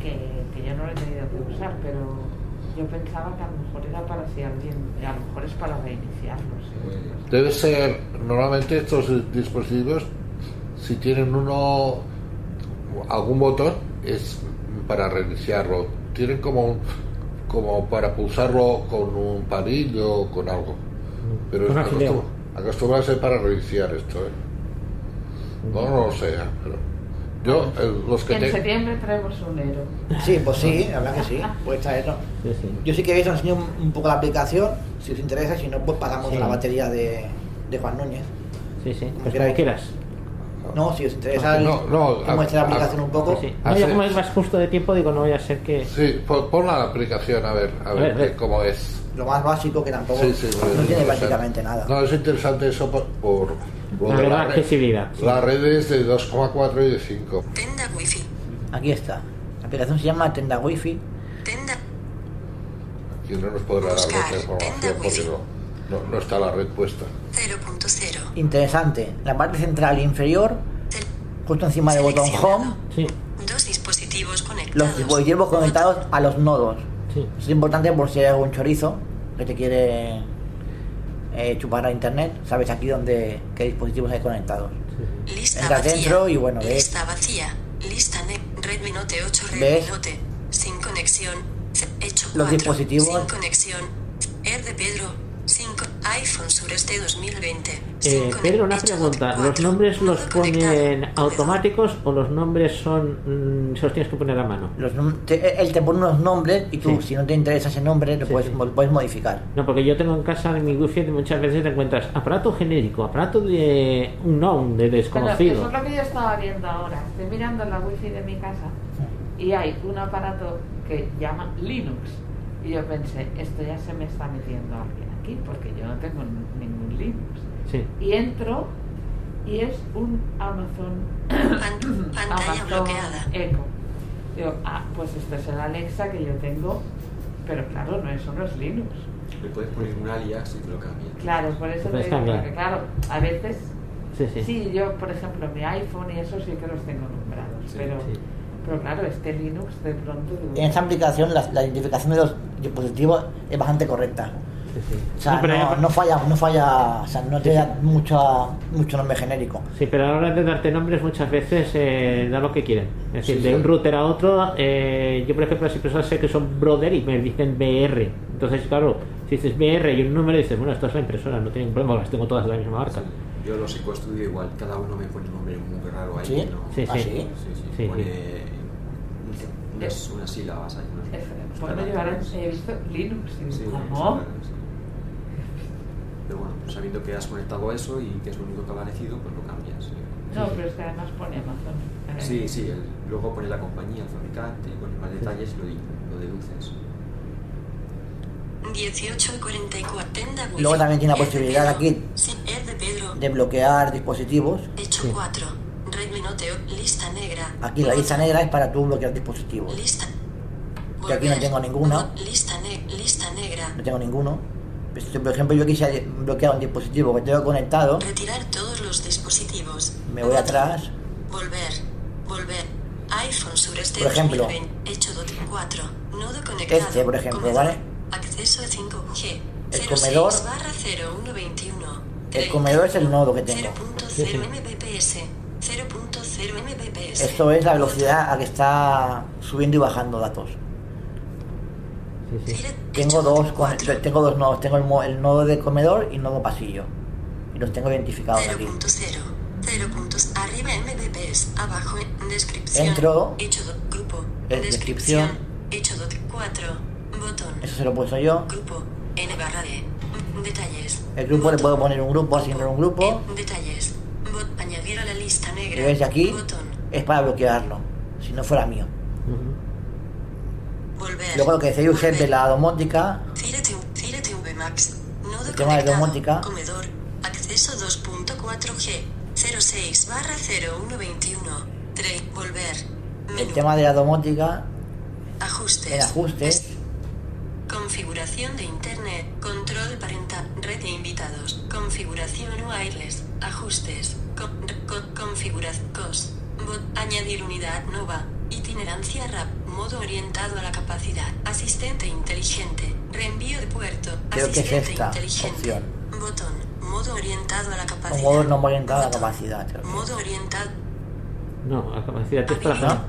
que, que yo no lo he tenido que usar, pero yo pensaba que a lo mejor era para si alguien, a lo mejor es para reiniciarlos. Eh, Debe ser, normalmente estos dispositivos, si tienen uno, algún botón, es para reiniciarlo. Tienen como un- como para pulsarlo con un palillo o con algo. Pero es acostum- acostumbrarse para reiniciar esto, ¿eh? No, no lo sé, ¿eh? pero yo, el- los que En septiembre traemos un Ero. Sí, pues sí, la verdad que sí. Estar eso. Sí, sí. Yo sí que os enseño un, un poco la aplicación, si os interesa, si no, pues pasamos Sí. a la batería de, de Juan Núñez. Sí, sí. Como Pues como quieras. No, si os interesa, el- No, no, la a- aplicación a- un poco. Sí. Ah, No, yo como es más justo de tiempo, digo, no voy a ser que. Sí, pon, la aplicación a ver, a ver, cómo es. Lo más básico que tampoco Sí, sí, bueno, no es tiene prácticamente nada. No, es interesante eso por, por lo La de verdad, la red. accesibilidad, sí. La red es de 2,4 y de 5. Tenda Wi-Fi. Aquí está. La aplicación se llama Tenda Wi-Fi. Tenda. Aquí no nos podrá dar Buscar, mucha información tenda porque wifi. no, no, no está la red puesta. 0.0. Interesante. La parte central inferior, Tel- justo encima del botón Home, Sí, Dos dispositivos los conectados. dispositivos conectados a los nodos. sí. Es importante por si hay algún chorizo que te quiere eh, chupar a internet. Sabes aquí dónde qué dispositivos hay conectados. Lista Entras vacía. dentro y bueno, ves. Lista vacía. Lista ne Redmi Note 8 Redmi ¿Ves? Note. Sin conexión. Los 4. dispositivos. Sin conexión. R de Pedro. 5. iPhone Sureste 2020. Eh, Pedro, una pregunta. ¿Los nombres los ponen automáticos o los nombres son. mm, se los tienes que poner a mano? Los nom- te- él te pone unos nombres y tú, Sí. si no te interesa ese nombre, lo Sí, puedes, sí. puedes modificar. No, porque yo tengo en casa en mi wifi muchas veces te encuentras aparato genérico, aparato de un known, de Pero eso desconocido. es lo que yo estaba viendo ahora. Estoy mirando la wifi de mi casa y hay un aparato que llama Linux. Y yo pensé, esto ya se me está metiendo alguien aquí porque yo no tengo ningún Linux. Sí. Y entro y es un Amazon, Pan- pantalla Amazon bloqueada. Echo. Digo, ah, pues esto es el Alexa que yo tengo, pero claro, no, eso no es Linux. Le puedes poner un alias y te lo cambia. Claro, por eso te digo, porque claro, a veces Sí, sí. Sí, yo, por ejemplo, mi iPhone y eso sí que los tengo nombrados, Sí, pero, sí. pero claro, este Linux de pronto... En esta aplicación la, la identificación de los dispositivos es bastante correcta. Sí, sí. O sea, No, pero no, ya- no falla, no falla, o sea, no te da mucho, mucho nombre genérico. Sí, pero a la hora de darte nombres muchas veces eh, da lo que quieren. Es decir, Sí, de sí. un router a otro, eh, yo por ejemplo las empresas sé que son brother y me dicen BR. Entonces, claro, si dices BR y un número dices, bueno, esto es la impresora, no tiene problema, las tengo todas de la misma marca. Yo los psicoestudio igual, cada uno me pone un nombre muy raro ahí. ¿Sí? ¿no? Sí, ¿Ah, sí. sí? Sí, sí, Sí, pone unas, unas sílabas ahí. llevarán, he visto Linux. ¿Cómo? Pero bueno, pues sabiendo que has conectado eso y que es lo único que ha aparecido, pues lo cambias. No, pero es que además pone Amazon. Eh, Sí, sí, el- luego pone la compañía, el fabricante, pone más detalles y lo, deduces. 1844. Tenda wifi. Luego también tiene la posibilidad aquí de bloquear dispositivos. Hecho 4. Redmi Note o- Lista negra. Aquí la lista negra es para tú bloquear dispositivos. Lista. Que aquí no tengo Lista, ne- lista negra. No tengo ninguno. Pues, Por ejemplo, yo quisiera bloquear un dispositivo que tengo conectado. Retirar todos los dispositivos. Me voy atrás. Volver. Volver. iPhone Sur este Por ejemplo. 2020. Hecho dot 4. Nodo conectado. Este, por ejemplo, Comedor. ¿vale? Acceso 5G. El 06 comedor. barra 0121. El comedor es el nodo que tengo. 0.0 Mbps. 0.0 Mbps. Esto es la velocidad a que está subiendo y bajando datos. Sí, sí. Tengo dos, tengo dos nodos. Tengo el, el nodo de comedor y el nodo pasillo. Y los tengo identificados aquí. 0.0. 0 puntos arriba Mbps. Abajo descripción. Entro. Hecho grupo. En descripción. Hecho dot 4. Botón. Eso se lo he puesto yo. Grupo. N barra D. Detalles. El grupo le puedo poner un grupo, asignar un grupo. Eh, Detalles. Bot. Añadir a la lista Y negra. ves aquí, Botón. es para bloquearlo. Si no fuera mío. Volver. Luego lo que decía Josep de la domótica. Nodo El tema de domótica. Comedor. Acceso 2.4G. 06 barra 0121. 3. Volver. el tema de la domótica, Ajustes. Es- Configuración de Internet. Control parental. Red de invitados. Configuración wireless. Ajustes. Con, con- configuración. COS. Bot. Añadir unidad nova. Itinerancia RAP. Modo orientado a la capacidad. Asistente inteligente. Reenvío de puerto. Creo que es Asistente esta inteligente. opción. Botón. Modo orientado a la capacidad. un modo no orientado a la Botón. capacidad. creo que es. Modo orientado. No, a capacidad es para acá.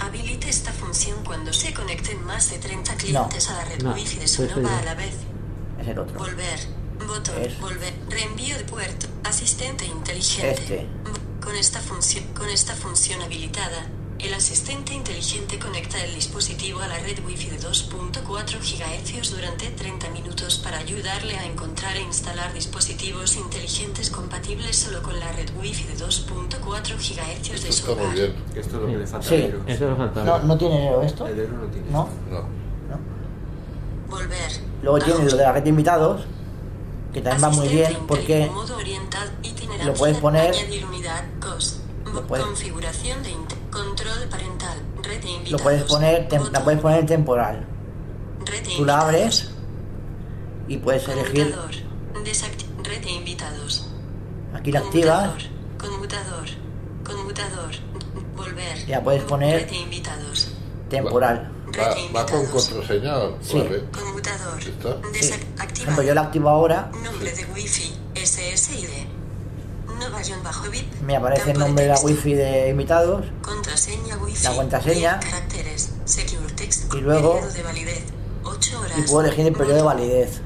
Habilite esta función cuando se conecten más de 30 clientes a la red No, Wi-Fi de Sonova ya. a la vez. Es el otro. Volver. Botón. Es- Volver. Reenvío de puerto. Asistente inteligente. Este. Con esta función, con esta función habilitada, el asistente inteligente conecta el dispositivo a la red Wi-Fi de 2.4 GHz durante 30 minutos para ayudarle a encontrar e instalar dispositivos inteligentes compatibles solo con la red Wi-Fi de 2.4 GHz de Esto su está muy hogar. bien. Esto es lo que le falta Sí. a Eero. Eso es lo faltaba. ¿No, ¿No tiene esto? El Eero no tiene ¿No? esto. No. ¿No? Volver. Luego tiene lo de la red de invitados, que también va muy bien porque lo puedes poner- Lo puedes- configuración de control parental, red de lo puedes poner, tem- la puedes poner temporal. red de Tú la abres y puedes elegir, red de invitados, aquí la activas. Conmutador, conmutador, volver, Ya puedes poner- red de invitados, temporal. Va, va con contraseña. Sí. Vale. conmutador, ¿Está? Sí. Ejemplo, yo la activo ahora, Nombre de Wi-Fi, SSID. Bajo VIP. me aparece el nombre de la wifi de invitados Contraseña Wi-Fi. La contraseña. 10 caracteres. Secure text. Y luego- de validez. 8 horas. y puedo elegir el periodo de validez.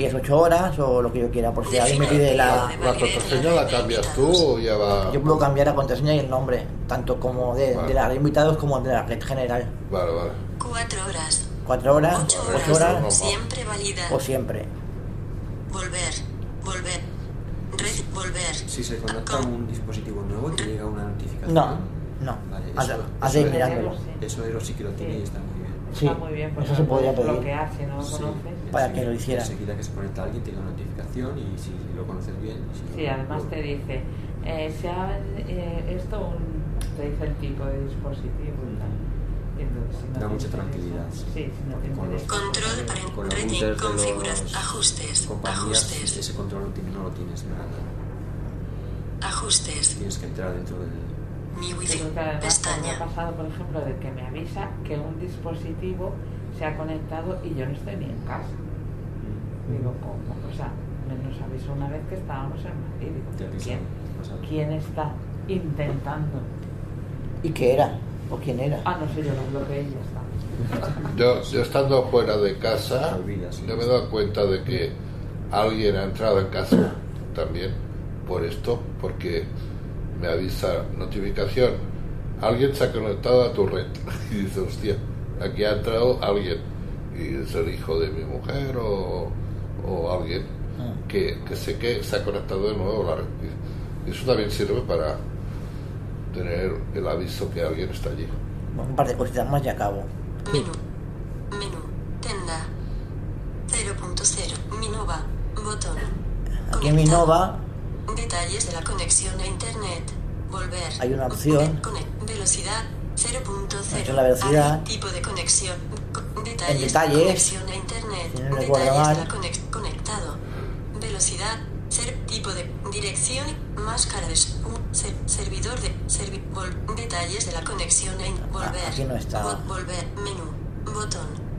Si es 8 horas o lo que yo quiera, por si alguien me pide la... La contraseña la cambias tú o ya va. Yo puedo cambiar la contraseña y el nombre, tanto como de, Vale. de la red de invitados como de la red general. Vale, vale. 4 horas. 4 horas, 8 Vale, 8 horas. Siempre válida. o siempre. Volver. Volver. Red. Volver. Si se conecta a un dispositivo nuevo, te llega una notificación. No, no. Vale, Has eso- de ir eso- mirándolo. Eso Eero sí que lo tiene y está muy bien. Sí, Está muy bien, pues eso se podría pedir. bloquear si no lo Sí, conoces. Para que lo hiciera. Enseguida que se conecta alguien, llega una notificación y si lo conoces bien. si no, Sí, además lo- te dice, eh, se ha, eh, esto un, te dice el tipo de dispositivo y tal. Entonces, si no Da mucha tranquilidad. Sí, si no te Porque con los- interesa, Control pues, para Con los de los Ajustes. Ajustes. ese control no, tiene- no lo tienes nada. Ajustes. Tienes que entrar dentro del... Mi Wi-Fi. que además me ha Pestaña. pasado, por ejemplo, de que me avisa que un dispositivo se ha conectado y yo no estoy ni en casa. Digo, ¿cómo? O sea, me nos avisó una vez que estábamos en Madrid. Digo, ¿quién. ¿Quién está intentando? ¿Y qué era? ¿O quién era? Ah, no sé, yo lo bloqueé y ya está. Yo, yo estando fuera de casa, yo me he dado cuenta de que alguien ha entrado en casa también por esto, porque me avisa notificación alguien se ha conectado a tu red y dices, hostia, aquí ha entrado alguien y es el hijo de mi mujer o, o alguien Ah. que, que sé que se ha conectado de nuevo a la red. Y eso también sirve para tener el aviso que alguien está allí. Un par de cositas más y acabo. Menú. Menú. Tenda. 0.0. Minova. Botón. Aquí en Minova Detalles de la conexión a internet. Volver. Hay una opción. Velocidad 0.0. Esta es la velocidad. Tipo de conexión. Co- Detalles, En conexión a internet. si no recuerdo mal. conectado. Velocidad. Ser, tipo de dirección. Máscara de s- un- ser- servidor de servi- vol- detalles de la conexión a in- volver. aquí no está. Vo- volver. Menú. Botón.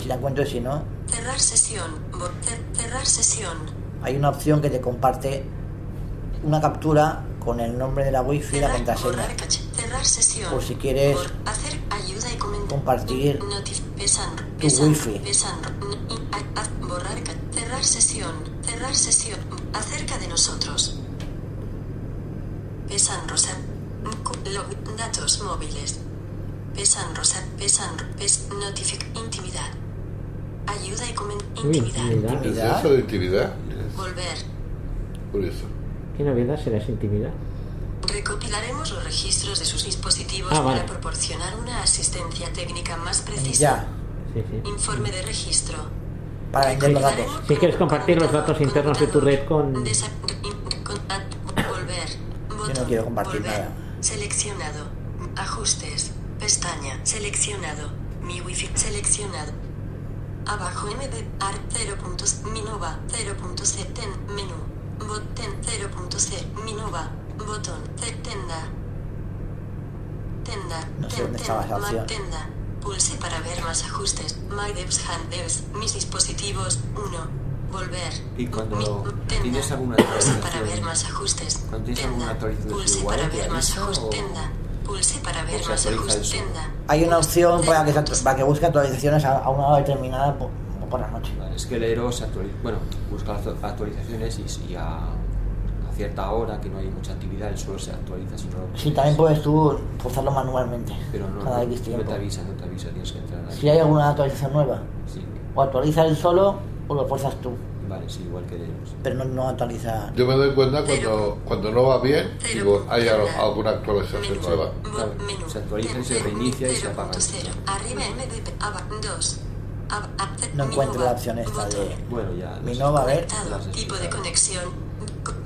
si la encuentro si no, Cerrar sesión. Bo- cer- cerrar sesión. hay una opción que te comparte una captura con el nombre de la wifi y la contraseña. Cerrar sesión. Por si quieres Por hacer ayuda y comentar. compartir Notif pesan, tu pesan, wifi. pesan, borrar cerrar sesión. Cerrar sesión. Acerca de nosotros. Pesan rosa. Datos móviles. Pesan rosa. Pesan. Pes, notific. Intimidad. Ayuda y comentar. Intimidad. intimidad. ¿Es eso de intimidad? Volver. Curioso. ¿Qué novedad será esa intimidad? Recopilaremos los registros de sus dispositivos Ah, vale. para proporcionar una asistencia técnica más precisa. Ya, Sí, sí. Informe de registro. para vender los datos. Si quieres compartir los datos internos de tu red con- Volver. Botón. quiero compartir Volver. nada. Seleccionado. Ajustes. Pestaña. Seleccionado. Mi wifi. Seleccionado. Abajo MB. AR 0. Minova 0.c. Ten. Menú. Bot. Ten 0.c. Minova. Botón. Tenda. Tenda. No sé dónde ten- estaba esa ma- opción. Tenda. Pulse para ver más ajustes. My devs hand devs. Mis dispositivos. 1. Volver. Y cuando Mi- tenda. tienes alguna Pulse para actualización- ver más ajustes. cuando tienes Tenda. alguna actualización Pulse para ¿te ver más ajustes. o- Tenda. Pulse para ver más ajustes. Tenda. Hay una opción para que, para que busque actualizaciones a, a una hora determinada por, por la noche. Vale, es que el Eero se actualiza, bueno, busca actualizaciones y, y a cierta hora que no hay mucha actividad, el solo se actualiza si no lo Sí, también puedes tú forzarlo manualmente. Pero no, cada no, X no tiempo. te avisa, no te avisa, tienes que entrar ahí. Si hay alguna actualización nueva, Sí, o actualiza él solo o lo forzas tú, vale, sí, igual que el Eero. sí. pero no, no actualiza. Yo me doy cuenta cuando, cuando no va bien, digo, hay alguna actualización Menú. nueva. Claro, se actualiza y se reinicia y se apaga. 0.0. Arriba MBP. Aba 2. Ab- ab- No encuentro la opción esta de Bueno, ya. mi Nova, a ver. Tipo de conexión.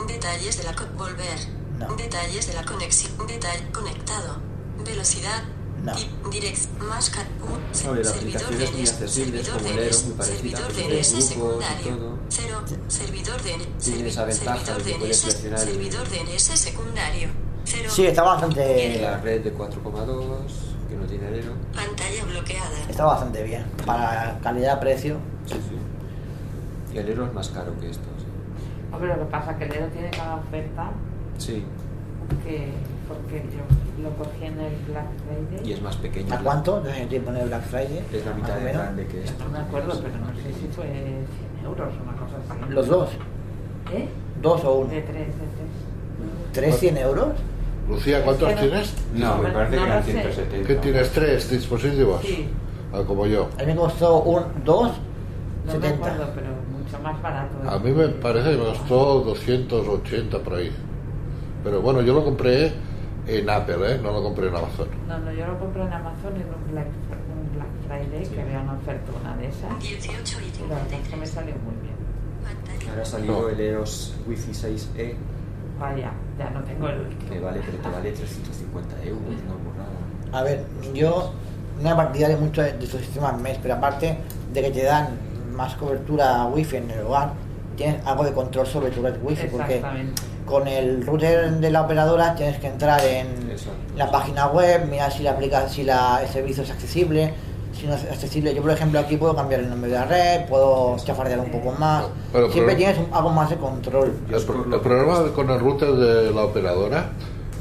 Detalles de la volver. No. Detalles de la conexión. Detalle conectado. Velocidad. No. Direct, máscara. un- se- Hombre, la servidor accesible, es servidor muy parecida, Servidor grupos y secundario. Cero. Servidor esa ventaja servidor de el- Servidor DNS secundario. Cero. Sí, está bastante, La red de 4,2, que no tiene el Eero. Pantalla bloqueada. está bastante bien. Para calidad-precio, Sí, sí. Y el Eero es más caro que esto. Sí. Hombre, lo que pasa es que el dedo tiene cada oferta Sí, que porque yo lo cogí en el Black Friday. y es más pequeño. ¿a cuánto? Desde el tiempo en el Black Friday. Es la mitad de menos. grande que esto. No me acuerdo, pero no sé si fue 100 euros o una cosa así. Los dos, ¿Eh? dos o uno. De tres, de tres. ¿Tres 100 euros? Lucía, ¿cuántos Es que no- tienes? No, me No, parece no que eran sé. 170. ¿Qué tienes? ¿Tres dispositivos? Sí, Ah, como yo. A mí me costó un, dos, no me 70. acuerdo, pero mucho más barato. A mí me parece que me costó 280 por ahí. Pero bueno, yo lo compré en Apple, ¿eh? No lo compré en Amazon. No, no, yo lo compré en Amazon en un Black, un Black Friday que había una oferta, una de esas. 18 y la verdad es que me 53. salió muy bien. Ahora ha salido No. el EOS Wi-Fi 6E, Vaya, ya no tengo el último. que vale, pero te vale 350 euros, no borrada. A ver, yo no he partidario mucho de, de estos sistemas MES, pero aparte de que te dan más cobertura wifi en el hogar, tienes algo de control sobre tu red wifi, porque con el router de la operadora tienes que entrar en Exacto. la página web, mirar si la aplica, si la, el servicio es accesible, si no es accesible. Yo, por ejemplo, aquí puedo cambiar el nombre de la red, puedo chafardear un poco más. Pero- Siempre tienes un- algo más de control. El, el problema con el router de la operadora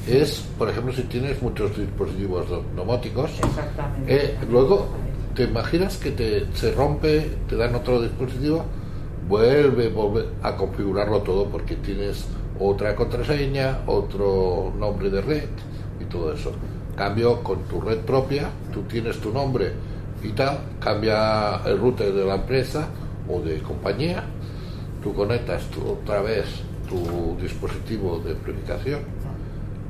es, por ejemplo, si tienes muchos dispositivos do- domóticos, Exactamente. eh, luego te imaginas que te, se rompe, te dan otro dispositivo, vuelve, vuelve a configurarlo todo porque tienes otra contraseña, otro nombre de red y todo eso. Cambio con tu red propia, tú tienes tu nombre y tal, cambia el router de la empresa o de compañía, tú conectas tú otra vez tu dispositivo de amplificación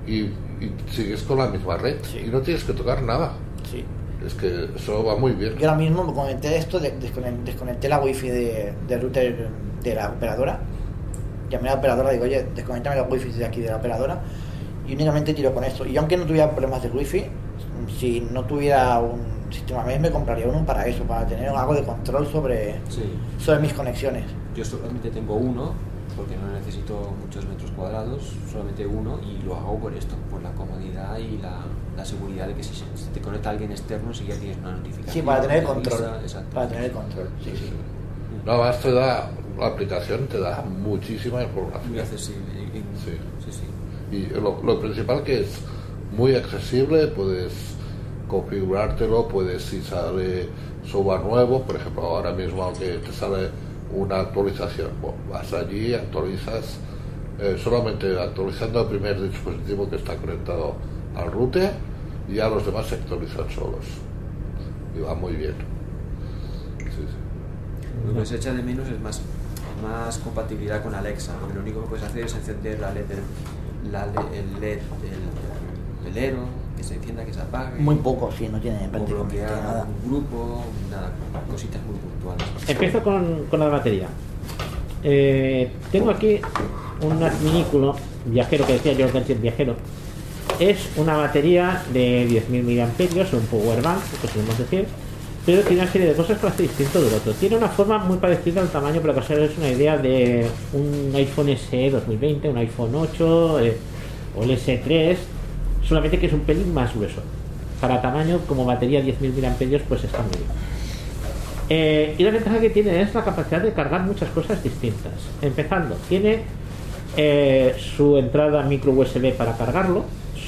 y, y sigues con la misma red Sí. y no tienes que tocar nada. Sí. Es que eso va muy bien. Yo ahora mismo me conecté esto, desconecté la wifi de, del router de la operadora. Llamé a la operadora, digo, oye, desconéctame la wifi de aquí de la operadora. Y únicamente tiro con esto. Y aunque no tuviera problemas de wifi, si no tuviera un sistema MES, me compraría uno para eso, para tener algo de control sobre, Sí. sobre mis conexiones. Yo solamente tengo uno, porque no necesito muchos metros cuadrados, solamente uno, y lo hago por esto, por la comodidad y la, la seguridad de que si se si te conecta alguien externo, si ya tienes una notificación. Sí, para tener el control. Para tener el control, sí, sí. No, más te da, la aplicación te da muchísima Muy información. accesible. y- y- Sí. sí, sí. Y lo, lo principal que es muy accesible, puedes configurártelo, puedes si sale software nuevo, por ejemplo, ahora mismo que te sale una actualización, bueno, vas allí, actualizas, eh, solamente actualizando el primer dispositivo que está conectado al router y ya los demás se actualizan solos. Y va muy bien. Sí, sí. Lo que se echa de menos es más, más compatibilidad con Alexa, porque lo único que puedes hacer es encender la LED, del- la le- el LED del velero, que se encienda, que se apague. Muy poco, sí, no tiene prácticamente bloquear nada. un grupo, nada, cositas muy puntuales. Empiezo con, con la batería. Eh, tengo aquí un adminículo viajero que decía George Gadget viajero. Es una batería de 10.000 mAh, un power bank, podemos decir, pero tiene una serie de cosas que hace distinto del otro. Tiene una forma muy parecida al tamaño, para que os hagáis una idea, de un iPhone SE 2020, un iPhone 8 eh, o el S3, solamente que es un pelín más grueso. Para tamaño, como batería 10.000 mAh, pues está muy bien. Eh, y la ventaja que tiene es la capacidad de cargar muchas cosas distintas. Empezando, tiene eh, su entrada micro USB para cargarlo,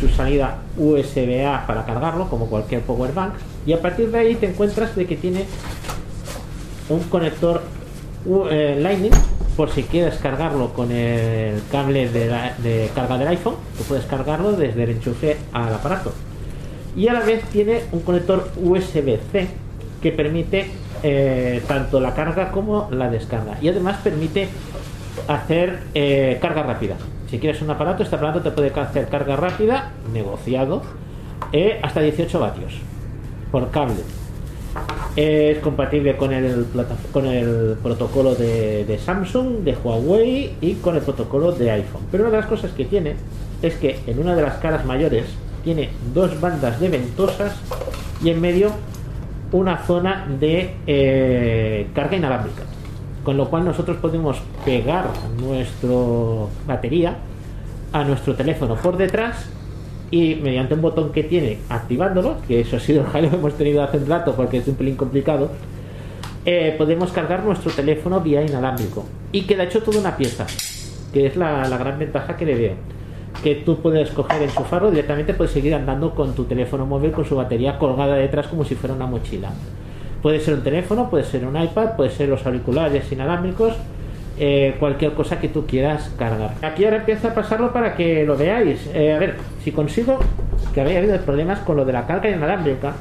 su salida USB-A para cargarlo, como cualquier power bank, y a partir de ahí te encuentras de que tiene un conector eh, Lightning por si quieres cargarlo con el cable de carga del iPhone, tú puedes cargarlo desde el enchufe al aparato. Y a la vez tiene un conector USB-C que permite eh, tanto la carga como la descarga. Y además permite hacer eh, carga rápida. Si quieres un aparato, este aparato te puede hacer carga rápida, negociado, eh, hasta 18 vatios por cable. Es compatible con el, protocolo de, de Samsung, de Huawei y con el protocolo de iPhone. Pero una de las cosas que tiene es que en una de las caras mayores tiene dos bandas de ventosas y en medio una zona de eh, carga inalámbrica. Con lo cual nosotros podemos pegar nuestra batería a nuestro teléfono por detrás y mediante un botón que tiene activándolo, que eso ha sido el jaleo que hemos tenido hace un rato porque es un pelín complicado, eh, podemos cargar nuestro teléfono vía inalámbrico y queda hecho toda una pieza, que es la, gran ventaja que le veo. Que tú puedes coger enchufarlo directamente, puedes seguir andando con tu teléfono móvil con su batería colgada detrás como si fuera una mochila. Puede ser un teléfono, puede ser un iPad, puede ser los auriculares inalámbricos, eh, cualquier cosa que tú quieras cargar. Aquí ahora empieza a pasarlo para que lo veáis. Eh, a ver, si consigo que había habido problemas con lo de la carga inalámbrica,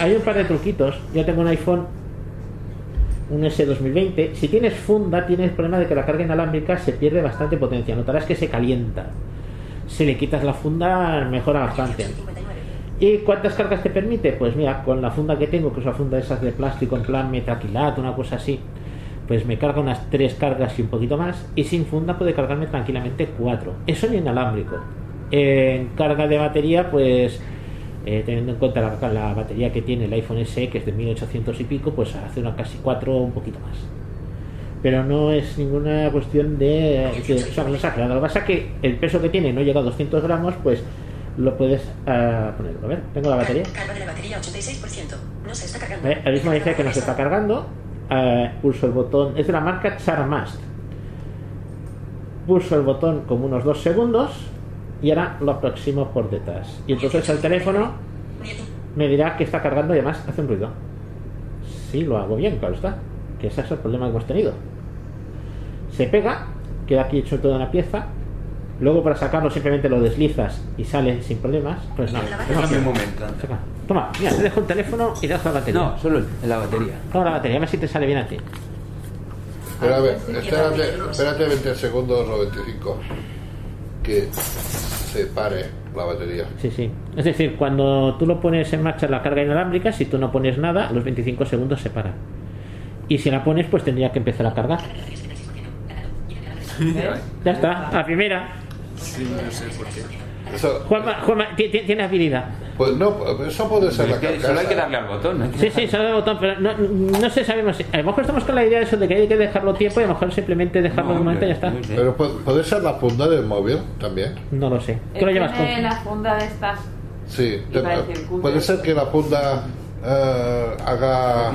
hay un par de truquitos. Yo tengo un iPhone, un S2020. Si tienes funda, tienes problema de que la carga inalámbrica se pierde bastante potencia. Notarás que se calienta. Si le quitas la funda, mejora bastante. ¿Y cuántas cargas te permite? Pues mira, con la funda que tengo, que es una funda de esas de plástico en plan metaquilato, una cosa así, pues me carga unas tres cargas y un poquito más. Y sin funda puede cargarme tranquilamente cuatro. Eso en inalámbrico. En carga de batería, pues eh, teniendo en cuenta la, batería que tiene el iPhone SE, que es de 1800 y pico, pues hace una casi cuatro o un poquito más. Pero no es ninguna cuestión de que o sea, no exagerado. Lo que pasa es que el peso que tiene no llega a 200 gramos, pues lo puedes ah, ponerlo. A ver, tengo la batería. Carga de la batería 86%. No se está cargando. ¿Ve? Ahora mismo dice que no se está cargando. Eh, pulso el botón. Es de la marca Charmast. Pulso el botón como unos dos segundos y ahora lo aproximo por detrás. Y entonces el teléfono me dirá que está cargando y además hace un ruido. Sí, lo hago bien, claro está. Que ese es el problema que hemos tenido. Se pega, queda aquí hecho toda una pieza Luego para sacarlo simplemente lo deslizas y sale sin problemas. Pues no. Déjame un momento. anda. Saca. Toma, mira, te dejo el teléfono y te dejo la batería. No, solo en la batería. Toma la batería, a ver si te sale bien a ti. Espérame, espérate, espérate 20 segundos o 25. Que se pare la batería. Sí, sí. Es decir, cuando tú lo pones en marcha la carga inalámbrica, si tú no pones nada, a los 25 segundos se para. Y si la pones, pues tendría que empezar a cargar. Ya está, la primera. Sí, no sé por qué. Eso, Juanma, Juanma, ti- ti- tiene habilidad. pues no, eso puede ser la que solo hay que darle al botón, ¿no? Sí, sí, dado el botón, pero no, no sé, sabemos. si- A lo mejor estamos con la idea de eso de que hay que dejarlo tiempo y a lo mejor simplemente dejarlo No, un momento y ya está. Pero puede, puede ser la funda del móvil también. No lo sé. Eh, ¿Qué lo llevas con? la funda de estas. Sí, cúter. puede ser que la funda eh, haga.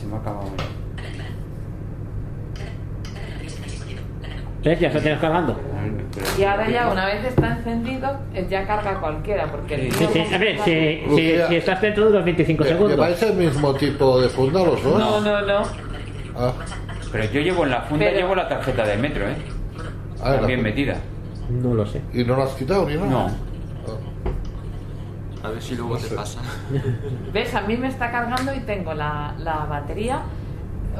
Se me ha acabado. ¿Ves? Ya se tienes cargando. Y ahora ya, una vez está encendido, ya carga cualquiera. Porque el Sí, mío sí. A ver, si, si, Lucía. si estás dentro de los 25 ¿Lle- segundos. ¿Lleváis el mismo tipo de funda los dos? No, no, no. Ah, Pero yo llevo en la funda, Pero- llevo la tarjeta de metro, ¿eh? ah, la También funda. metida. No lo sé. ¿Y no lo has quitado ni nada? No. Ah. A ver si luego te pasa. ¿Ves? A mí me está cargando y tengo la, la batería,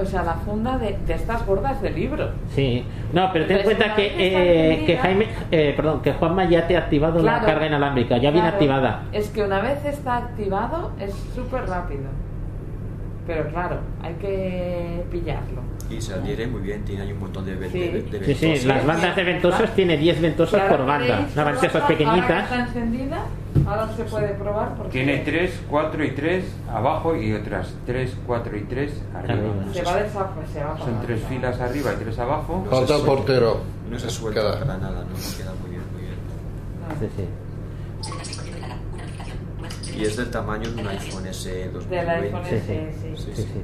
o sea, la funda de, de estas gordas de libro. Sí. No, pero ten en Entonces, cuenta que, eh, que Jaime, eh, perdón, que Juanma ya te ha activado la carga inalámbrica, ya viene Claro, activada. Es que una vez está activado es súper rápido. Pero claro, hay que pillarlo. Y se adhiere muy bien, tiene ahí un montón de, de, Sí. de- de Sí, sí, ventosas. las bandas de ventosas tiene 10 ventosas ahora por banda. Una banda esas ahora pequeñitas. está encendida, ahora se puede probar porque Tiene 3, 4 y 3 abajo y otras 3, 4 y 3 arriba. Arriba. se va a desa- se va Son apagar. tres filas arriba y tres abajo. Falta el portero. No se suelta Queda. para nada, no queda muy bien, muy bien. No. Sí, sí. Y es del tamaño de un iPhone S 2020. Del iPhone Sí, S, sí. sí. Sí, sí. sí.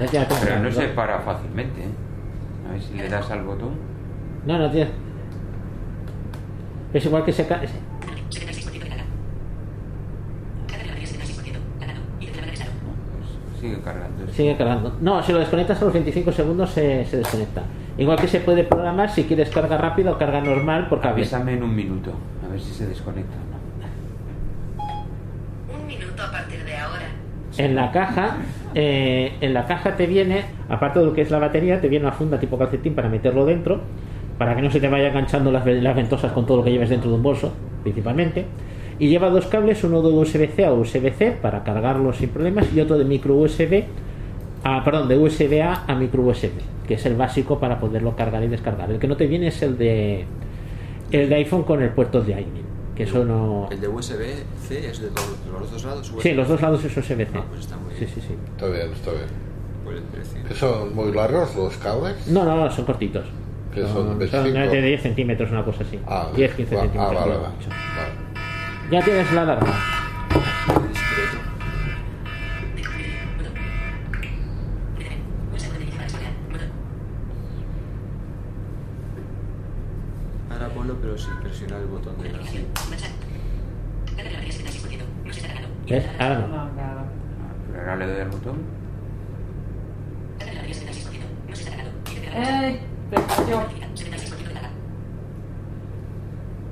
Te Pero no se para fácilmente. ¿eh? A ver si le das al botón. No, no, tío. Es igual que se cae. Sigue cargando. Sigue cargando. No, si lo desconectas a los 25 segundos se, se desconecta. Igual que se puede programar si quieres carga rápida o carga normal por cable. Avísame en un minuto. A ver si se desconecta o no. Un minuto a partir de ahora. En la caja, eh, en la caja te viene, aparte de lo que es la batería, te viene una funda tipo calcetín para meterlo dentro, para que no se te vaya enganchando las, ve- las ventosas con todo lo que lleves dentro de un bolso, principalmente. Y lleva dos cables, uno de USB-C a USB-C para cargarlo sin problemas y otro de micro USB, a, perdón, de USB-A a micro USB, que es el básico para poderlo cargar y descargar. El que no te viene es el de el de iPhone con el puerto de Lightning, que eso no. El de USB-C es de los dos lados. Sí, los dos lados es USB-C. Ah, pues está muy Sí, bien. sí, sí. Está bien, está bien. ¿Que son muy largos los cables? No, no, no, son cortitos. Que son 25. de 10 centímetros, una cosa así. Ah, 10, 15 va- centímetros. Ah, vale. Vale. Ya tienes la alarma. Discreto. Pero sin presionar el botón de la... ¿Ves? Ahora no. No, claro. Pero ahora le doy al botón. ¡Ey! Te falló.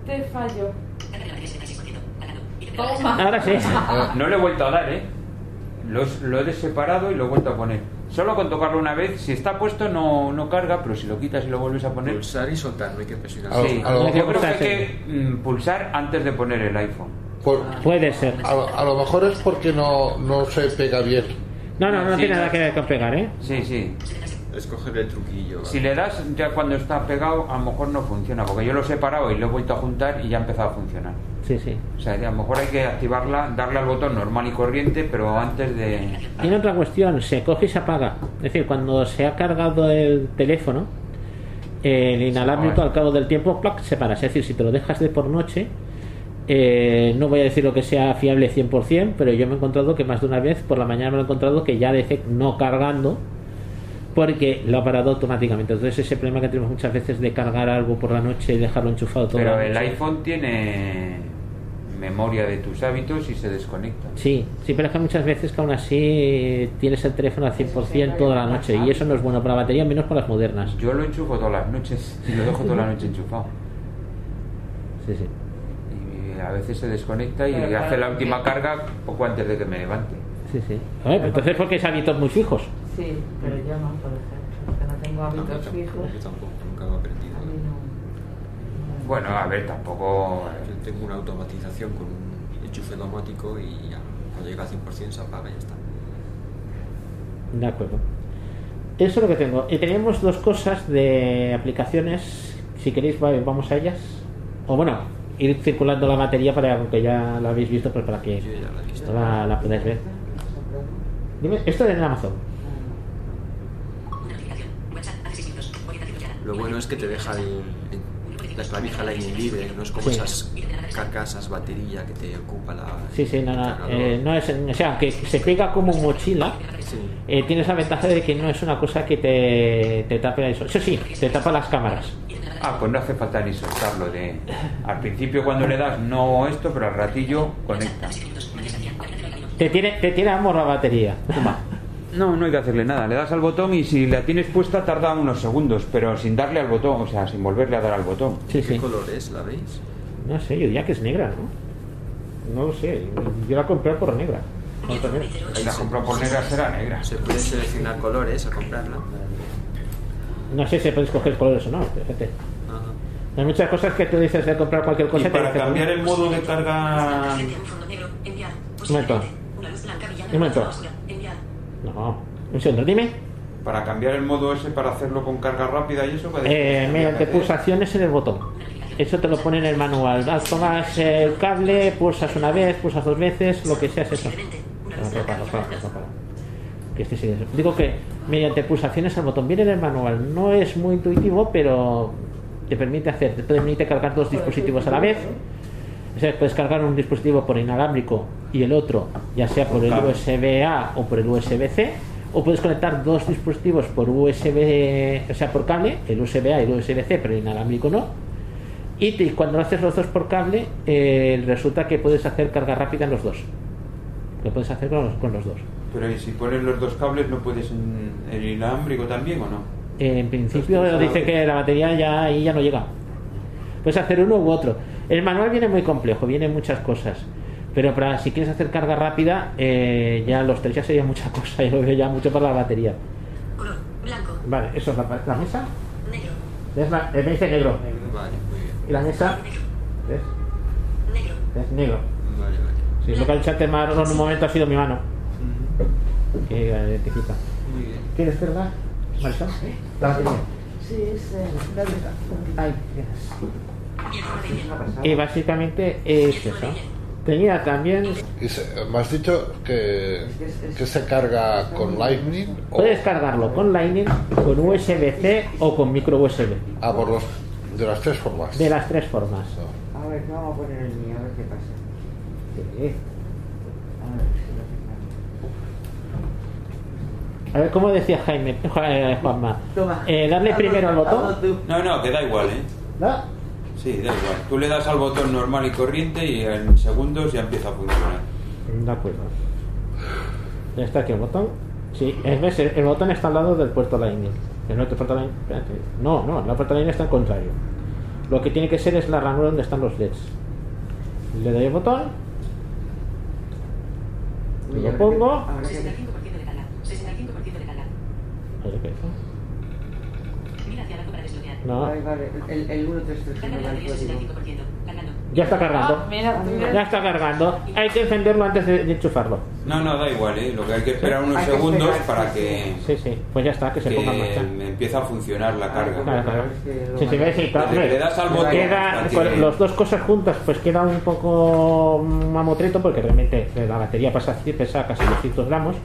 Te falló. Toma. Ahora sí. No le he vuelto a dar, ¿eh? Los- lo he separado y lo he vuelto a poner. Solo con tocarlo una vez, si está puesto no, no carga, pero si lo quitas y lo vuelves a poner... Pulsar y soltar, no hay que presionar. A lo- Sí, a lo yo creo que hay que mm, pulsar antes de poner el iPhone. Por- Puede ser. a, lo- a lo mejor es porque no, no se pega bien. No, no, no Sí, tiene nada que ver con pegar, ¿eh? Sí, sí. Es cogerle el truquillo. Si le das ya cuando está pegado, a lo mejor no funciona, porque yo lo he separado y lo he vuelto a juntar y ya ha empezado a funcionar. Sí, sí. O sea, a lo mejor hay que activarla, darle al botón normal y corriente, pero antes de... Tiene otra cuestión, se coge y se apaga. Es decir, cuando se ha cargado el teléfono, el inalámbrico al cabo del tiempo ¡plac! se para. Es decir, si te lo dejas de por noche, eh, no voy a decir lo que sea fiable 100%, pero yo me he encontrado que más de una vez por la mañana me lo he encontrado que ya dejé no cargando porque lo ha parado automáticamente. Entonces ese problema que tenemos muchas veces de cargar algo por la noche y dejarlo enchufado todo Pero el iPhone tiene memoria de tus hábitos y se desconecta. Sí, sí, pero es que muchas veces que aún así tienes el teléfono al 100% toda la noche y eso no es bueno para la batería, menos con las modernas. Yo lo enchufo todas las noches y lo dejo toda la noche enchufado. Sí, sí. Y a veces se desconecta y hace la última carga poco antes de que me levante. Sí, sí. A ver, entonces porque es hábitos muy fijos. Sí, pero yo no, por ejemplo, que no tengo hábitos fijos. Yo tampoco, nunca lo he aprendido. A mí no. Bueno, a ver, tampoco... Yo tengo una automatización con un enchufe automático y ya, cuando llega al 100% se apaga y ya está. De acuerdo. Eso es lo que tengo. Y tenemos dos cosas de aplicaciones. Si queréis, va- vamos a ellas. O bueno, ir circulando la batería para, aunque ya la habéis visto, pues para que la, la podáis ver. Dime, esto es en Amazon. Una aplicación. WhatsApp. Accesibles. Orientación ya. Lo bueno es que te deja el, el- la clavija Lightning libre, no es como Sí. esas carcasas batería que te ocupa la. Sí, sí, no, no, eh, no es, o sea, que se pega como mochila. Sí. Eh, tienes la ventaja de que no es una cosa que te, te tape eso. Eso sí, te tapa las cámaras. Ah, pues no hace falta ni soltarlo de... Al principio cuando le das no esto, pero al ratillo conecta. Te tiene, te tiene amor la batería. No, no hay que hacerle nada. Le das al botón y si la tienes puesta tarda unos segundos, pero sin darle al botón, o sea, sin volverle a dar al botón. Sí, ¿Qué sí. color es? ¿La veis? No sé, yo diría que es negra, ¿no? No lo sé. Yo la compré por negra. No, por negra. Si la compró por negra será negra. Se puede seleccionar colores a comprarla. No sé si puedes coger colores o no, fíjate. Hay muchas cosas que tú dices de comprar cualquier cosa Y te para cambiar el modo de carga... Un momento. Un en momento. No, un segundo, dime. Para cambiar el modo ese para hacerlo con carga rápida y eso... Eh, mediante pulsaciones en el botón. Eso te lo pone en el manual. Tomas el cable, pulsas una vez, pulsas dos veces, lo que sea es eso. Este Digo que mediante pulsaciones al botón viene en el manual. No es muy intuitivo, pero te permite hacer, te permite cargar dos dispositivos a la vez. O sea, puedes cargar un dispositivo por inalámbrico y el otro, ya sea por el Cable. USB A o por el USB C, o puedes conectar dos dispositivos por USB, o sea, por cable, el USB A y el USB C, pero el inalámbrico no. Y te- cuando lo haces los dos por cable, eh, resulta que puedes hacer carga rápida en los dos. Lo puedes hacer con los, con los dos. Pero ¿y si pones los dos cables no puedes en el inalámbrico también o no? En principio dice que la batería ya ahí ya no llega. Puedes hacer uno u otro. El manual viene muy complejo, viene muchas cosas. Pero para si quieres hacer carga rápida, eh, ya los tres ya sería mucha cosa. Yo lo veo ya mucho para la batería. Color. Blanco. Vale, eso es la, la mesa. Negro. ¿Ves? La- eh, me dice negro. Vale, muy bien. Y la mesa ¿ves? Negro. es negro. Vale, vale. Sí, lo que ha dicho antes en un momento ha sido mi mano. Que la identifica. Muy bien. ¿Quieres cargar? Marisol? La batería. Sí, es eh, la. Ay, Bien, Y básicamente es eso. Tenía también. Me has dicho que, que se carga con Lightning o Puedes cargarlo con Lightning, con USB-C o con micro USB. ah, por los, de las tres formas. De las tres formas. A ver, vamos a poner el mío, a ver qué pasa. Sí. A ver si lo tengo. A ver, ¿cómo decía Jaime, Ju- Juanma? Eh, darle primero al hazlo botón. No, no, que da igual, ¿eh? ¿No? Sí, da igual. Tú le das al botón normal y corriente y en segundos ya empieza a funcionar. De acuerdo. Ya está aquí el botón. Sí, es, ves, el, el botón está al lado del puerto Lightning. El otro puerto Lightning. espérate. No, no, la puerto Lightning está al contrario. Lo que tiene que ser es la ranura donde están los LEDs. Le doy el botón. Lo pongo. qué- a ver qué- 65% de carga. 65% de carga. No, Vale, vale, el, el 1, 3, 3, Carga de batería 65%. Cargando. ya está cargando. Ah, mira, mira. Ya está cargando. Hay que encenderlo antes de, de enchufarlo. No, no, da igual, ¿eh? Lo que hay que esperar unos que segundos esperar, para sí, que, Sí, sí, pues ya está, que se ponga en marcha. que empiece a funcionar la carga. Claro, claro. Lo Si sí, claro, Desde que le das al botón, queda con los dos cosas juntas, pues queda un poco mamotreto porque realmente la batería pasa, pesa casi 200 gramos.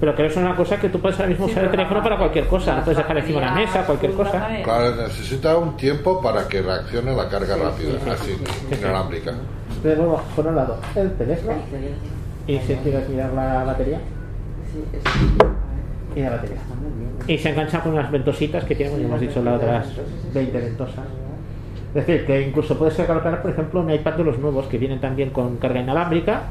Pero que es una cosa que tú puedes ahora mismo Sí, usar el teléfono la para cualquier cosa. la Lo puedes dejar encima de la mesa, cualquier cosa. Claro, necesita un tiempo para que reaccione la carga rápida, así, sí. inalámbrica. Entonces, luego, por un lado, el teléfono. El teléfono. Y si quieres mirar la batería, Sí, y la batería. Está muy bien. Y se engancha con unas ventositas que tiene, como ya hemos dicho, las otras 20 ventosas. Es decir, que incluso puedes colocar, por ejemplo, un iPad de los nuevos que vienen también con carga inalámbrica.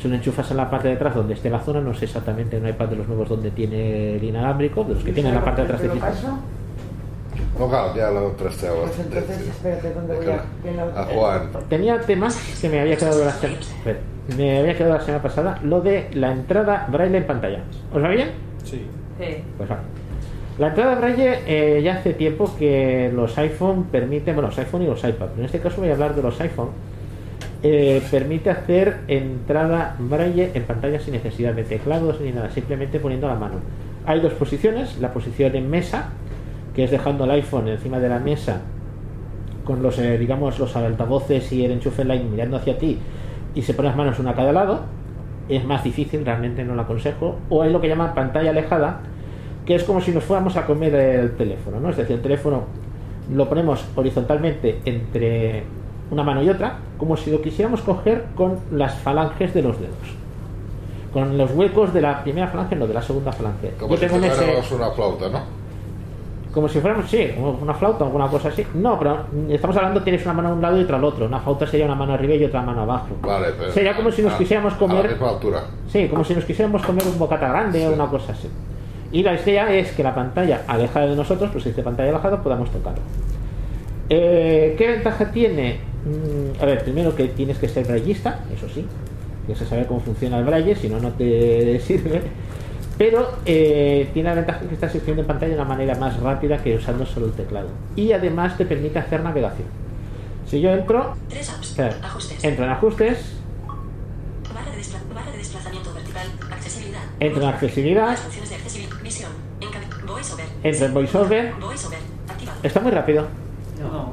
Si lo enchufas en la parte de atrás donde esté la zona, no sé exactamente en un iPad de los nuevos donde tiene el inalámbrico, de los que tienen la parte de atrás de ¿Te lo paso? No, claro, ya lo trasteaba. Pues entonces, espérate, ¿dónde voy a...? A Juan. Tenía temas que me había quedado la semana, me había quedado la semana pasada, lo de la entrada braille en pantalla. ¿Os va bien? Sí. Sí. Pues vale. La entrada braille eh, ya hace tiempo que los iPhone permiten, bueno, los iPhone y los iPad, pero en este caso voy a hablar de los iPhone, eh, permite hacer entrada braille en pantalla sin necesidad de teclados ni nada, simplemente poniendo la mano. Hay dos posiciones, la posición en mesa, que es dejando el iPhone encima de la mesa con los, eh, digamos, los altavoces y el enchufe line mirando hacia ti y se pone las manos una a cada lado, es más difícil, realmente no lo aconsejo. O hay lo que llaman pantalla alejada, que es como si nos fuéramos a comer el teléfono, ¿no? Es decir, el teléfono lo ponemos horizontalmente entre una mano y otra, como si lo quisiéramos coger con las falanges de los dedos. Con los huecos de la primera falange, no de la segunda falange. Como Yo si tengo un ese- tocáramos una flauta, ¿no? como si fuéramos, sí, una flauta o alguna cosa así. No, pero estamos hablando, tienes una mano a un lado y otra al otro. Una flauta sería una mano arriba y otra mano abajo. Vale, pero. Sería como si nos a- quisiéramos A la comer. misma altura. Sí, como si nos quisiéramos comer un bocata grande o una cosa así. Y la idea es que la pantalla alejada de nosotros, pues si dice pantalla alejada, podamos tocarlo. Eh, ¿Qué ventaja tiene? Mm, a ver, primero que tienes que ser braillista, eso sí. Tienes que saber cómo funciona el braille, si no, no te sirve. Pero eh, tiene la ventaja que estás escribiendo en pantalla de una manera más rápida que usando solo el teclado. Y además te permite hacer navegación. Si yo entro, Tres apps. claro, Ajustes. entro en ajustes, Barra de, despla- barra de desplazamiento vertical. Accesibilidad. entro en accesibilidad, de accesibilidad. Visión. Encabe- VoiceOver. entro en voiceover. VoiceOver. Activado. Está muy rápido.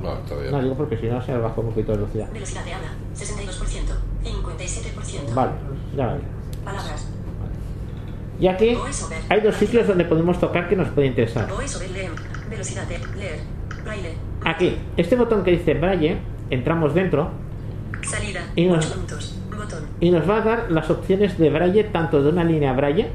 No. No, está bien. No digo porque si no se me baja un poquito de velocidad. Velocidad de habla. 62%. 57%. Vale, ya vale. Palabras. Y aquí hay dos sitios donde podemos tocar que nos puede interesar. Velocidad de leer. Braille. Aquí, este botón que dice Braille, entramos dentro Salida. Y no- 8 puntos. Botón. y nos va a dar las opciones de Braille tanto de una línea Braille,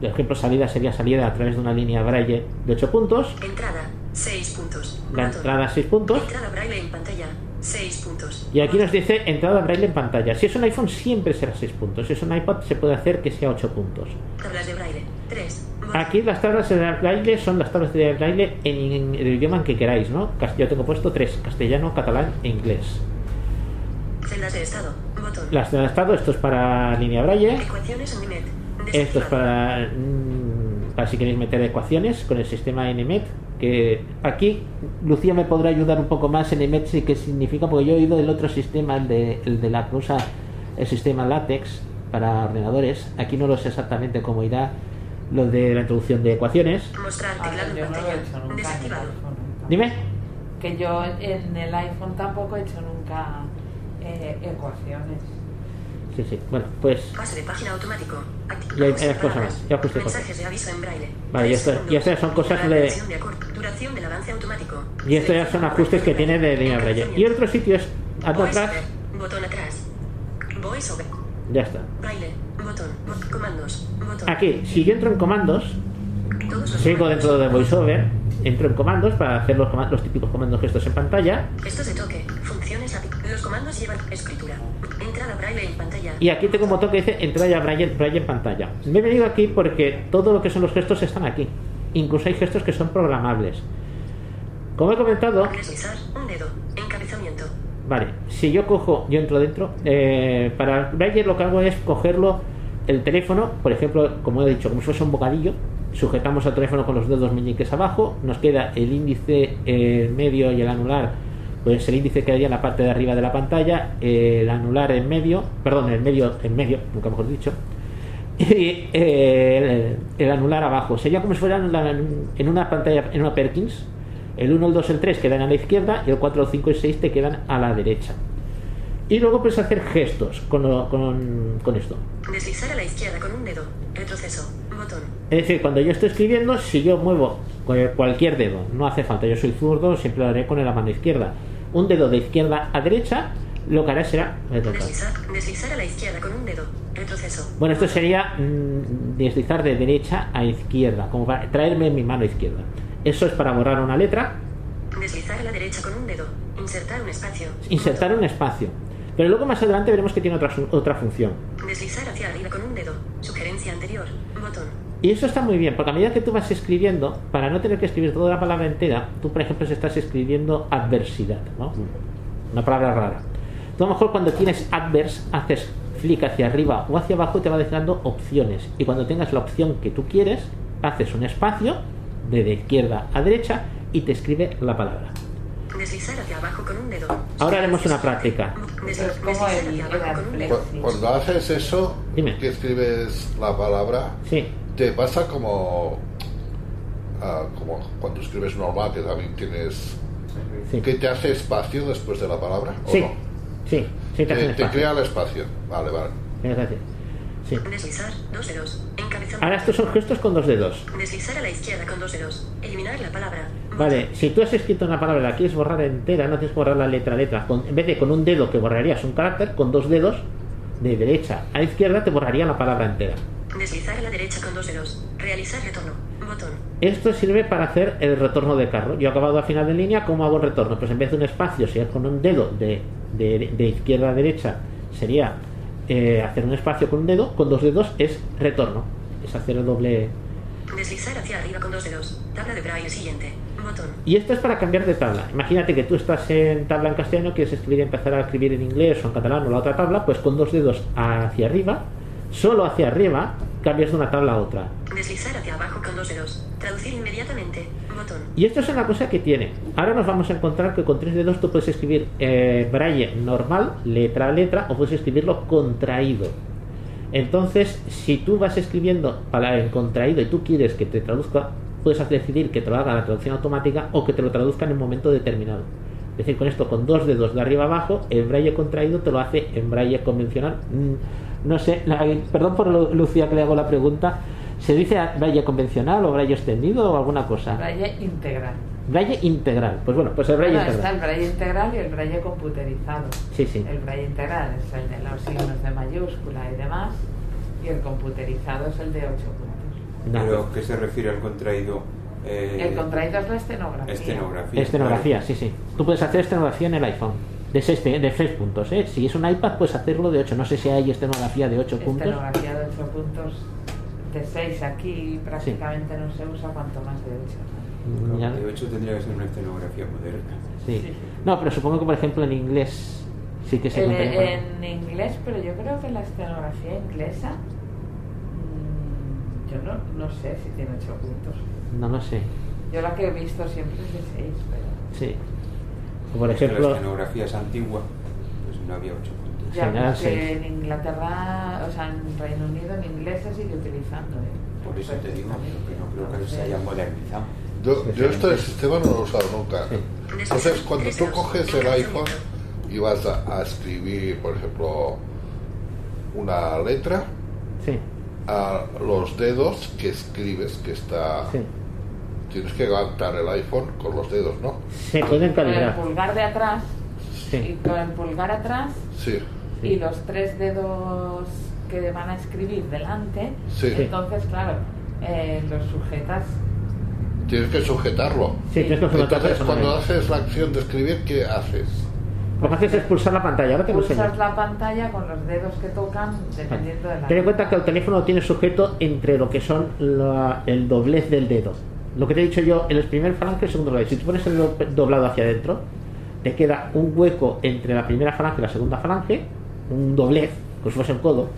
por ejemplo, salida sería salida a través de una línea Braille de 8 puntos, Entrada. 6 puntos. la entrada 6 puntos, Entrada braille en pantalla. 6 puntos. y aquí nos dice entrada Braille en pantalla. Si es un iPhone siempre será 6 puntos, si es un iPad se puede hacer que sea 8 puntos. Tablas de braille. 3. Aquí las tablas de braille son las tablas de braille en, en el idioma en que queráis, ¿no? Yo tengo puesto tres, castellano, catalán e inglés. Celdas de estado. Botón. Las de estado, esto es para línea braille, Ecuaciones en. Esto es para, mm, para si queréis meter ecuaciones con el sistema NMET, que aquí Lucía me podrá ayudar un poco más en NMET, sí qué significa, porque yo he oído el otro sistema, el de, el de la que usa el sistema LaTeX para ordenadores, aquí no lo sé exactamente cómo irá lo de la introducción de ecuaciones. Mostrar Ah, teclado en yo no lo he pantalla. Desactivado. Dime. Que yo en el iPhone tampoco he hecho nunca eh, ecuaciones. Sí, sí. Bueno, pues Pase de página automático. Acti- Y hay- cosas más, ya ajusté cosas. Vale, y esto- estas son cosas de-. Y esto ya son ajustes que tiene de línea braille. Y otro sitio es ando atrás. Botón atrás. Ya está. Braille. Botón. Comandos. Aquí, si yo entro en comandos, sigo dentro de VoiceOver, entro en comandos para hacer los, coma- los típicos comandos gestos en pantalla. Gestos de toque. Funciones. Los comandos llevan escritura. Entrada braille en pantalla. Y aquí tengo un botón que dice entrar ya braille, braille en pantalla. Me he venido aquí porque todo lo que son los gestos están aquí. Incluso hay gestos que son programables. Como he comentado, Deslizar. Un dedo. Encabezamiento. Vale, si yo cojo, yo entro dentro, eh, para Braille lo que hago es cogerlo, el teléfono, por ejemplo, como he dicho, como si fuese un bocadillo, sujetamos al teléfono con los dedos meñiques abajo, nos queda el índice, el medio y el anular, pues el índice quedaría en la parte de arriba de la pantalla, el anular en medio, perdón, el medio en medio, nunca mejor dicho, y eh, el, el anular abajo. Sería como si fuera en, la- en una pantalla, en una Perkins. El 1, el 2, el 3 quedan a la izquierda y el 4, el 5 y el 6 te quedan a la derecha. Y luego puedes hacer gestos con, lo- con, con esto. Deslizar a la izquierda con un dedo. Retroceso. Botón. Es decir, cuando yo estoy escribiendo, si yo muevo cual- cualquier dedo, no hace falta, yo soy zurdo, siempre lo haré con la mano izquierda. Un dedo de izquierda a derecha, lo que haré será... Deslizar. Deslizar a la izquierda con un dedo. Retroceso. Bueno, esto sería mm, deslizar de derecha a izquierda, como para traerme mi mano izquierda. Eso es para borrar una letra. Deslizar a la derecha con un dedo. Insertar un espacio. Insertar un espacio. Pero luego más adelante veremos que tiene otra, otra función. Deslizar hacia arriba con un dedo. Sugerencia anterior. Botón. Y eso está muy bien, porque a medida que tú vas escribiendo, para no tener que escribir toda la palabra entera, tú, por ejemplo, estás escribiendo adversidad, ¿no? Una palabra rara. Tú a lo mejor cuando tienes adverse, haces flick hacia arriba o hacia abajo y te va dejando opciones. Y cuando tengas la opción que tú quieres, haces un espacio de, de izquierda a derecha y te escribe la palabra. Deslizar hacia abajo con un dedo. Ahora haremos una práctica. Desli- Es como deslizar el, hacia el abajo con un dedo. Cu- Cuando haces eso, Dime. que escribes la palabra, Sí, te pasa como, ah, como cuando escribes normal, que también tienes sí. que te hace espacio después de la palabra. ¿o Sí, no? sí, sí, te Te, crea el espacio. Vale, vale. Sí. Deslizar. Dos dedos. Ahora estos son gestos con dos dedos. Deslizar a la izquierda con dos dedos. Eliminar la palabra. Vale, si tú has escrito una palabra y la quieres borrar entera, no tienes borrar la letra a letra. Con- en vez de con un dedo que borrarías un carácter, con dos dedos de derecha a izquierda te borraría la palabra entera. Deslizar a la derecha con dos dedos. Realizar retorno. Botón. Esto sirve para hacer el retorno de carro. Yo he acabado a final de línea, ¿cómo hago el retorno? Pues en vez de un espacio, si es con un dedo de, de- de izquierda a derecha, sería eh, hacer un espacio con un dedo, con dos dedos es retorno. Es hacer el doble. Deslizar hacia arriba con dos dedos. Tabla de braille siguiente. Botón. Y esto es para cambiar de tabla. Imagínate que tú estás en tabla en castellano, quieres escribir, empezar a escribir en inglés o en catalán o la otra tabla, pues con dos dedos hacia arriba, solo hacia arriba, cambias de una tabla a otra. Deslizar hacia abajo con dos dedos. Traducir inmediatamente. Botón. Y esto es una cosa que tiene. Ahora nos vamos a encontrar que con tres dedos tú puedes escribir eh, braille normal, letra a letra, o puedes escribirlo contraído. Entonces, si tú vas escribiendo para en contraído y tú quieres que te traduzca, puedes decidir que te lo haga la traducción automática o que te lo traduzca en un momento determinado. Es decir, con esto, con dos dedos de arriba abajo, el braille contraído te lo hace en braille convencional. Mm, No sé, la- perdón por Lu- Lucía que le hago la pregunta. ¿Se dice braille convencional o braille extendido o alguna cosa? Braille integral. Braille integral. Pues bueno, pues el braille Bueno, está el integral. braille integral y el braille computerizado. Sí, sí. El braille integral es el de los signos de mayúscula y demás, y el computerizado es el de 8 puntos. No. ¿Pero qué se refiere al contraído? Eh, El contraído es la estenografía. Estenografía. Estenografía, sí, sí. Tú puedes hacer estenografía en el iPhone. De 6, de seis puntos, ¿eh? Si es un iPad, puedes hacerlo de 8. No sé si hay estenografía de 8 puntos. Estenografía de 8 puntos. De 6 aquí prácticamente no se usa, cuanto más de 8. Mm, ya- De hecho, tendría que ser una estenografía moderna. sí. No, pero supongo que, por ejemplo, en inglés sí que se El- en inglés, pero yo creo que la estenografía inglesa, mm, yo no, no sé si tiene 8 puntos. No lo sé. Yo la que he visto siempre es de 6, pero Sí. Por Es que ejemplo, La estenografía es antigua, pues no había ocho puntos. ya seis. en Inglaterra, o sea, en Reino Unido, en inglés se sigue utilizando. ¿eh? Por eso te digo Perfectamente. que no creo que se haya modernizado. Yo, yo este sistema no lo he usado nunca. Sí. Entonces, cuando tú coges el iPhone y vas a, a escribir, por ejemplo, una letra, sí, a los dedos que escribes, que está... sí. Tienes que levantar el iPhone con los dedos, ¿no? Se pueden Con el calibrar. pulgar de atrás y con el pulgar atrás Sí. Y los tres dedos que van a escribir delante, Sí. entonces, claro, eh, los sujetas. Tienes que sujetarlo. Sí, tienes que sujetarlo Entonces, cuando haces la acción de escribir, ¿qué haces? Lo que haces es pulsar la pantalla. Ahora te. Pulsas la pantalla con los dedos que tocan dependiendo de la. Ten en cuenta que el teléfono lo tiene sujeto entre lo que son la- el doblez del dedo. Lo que te he dicho yo, el primer falange y el segundo falange. Si tú pones el do- doblado hacia adentro, te queda un hueco entre la primera falange y la segunda falange, un doblez, como si fuese un codo,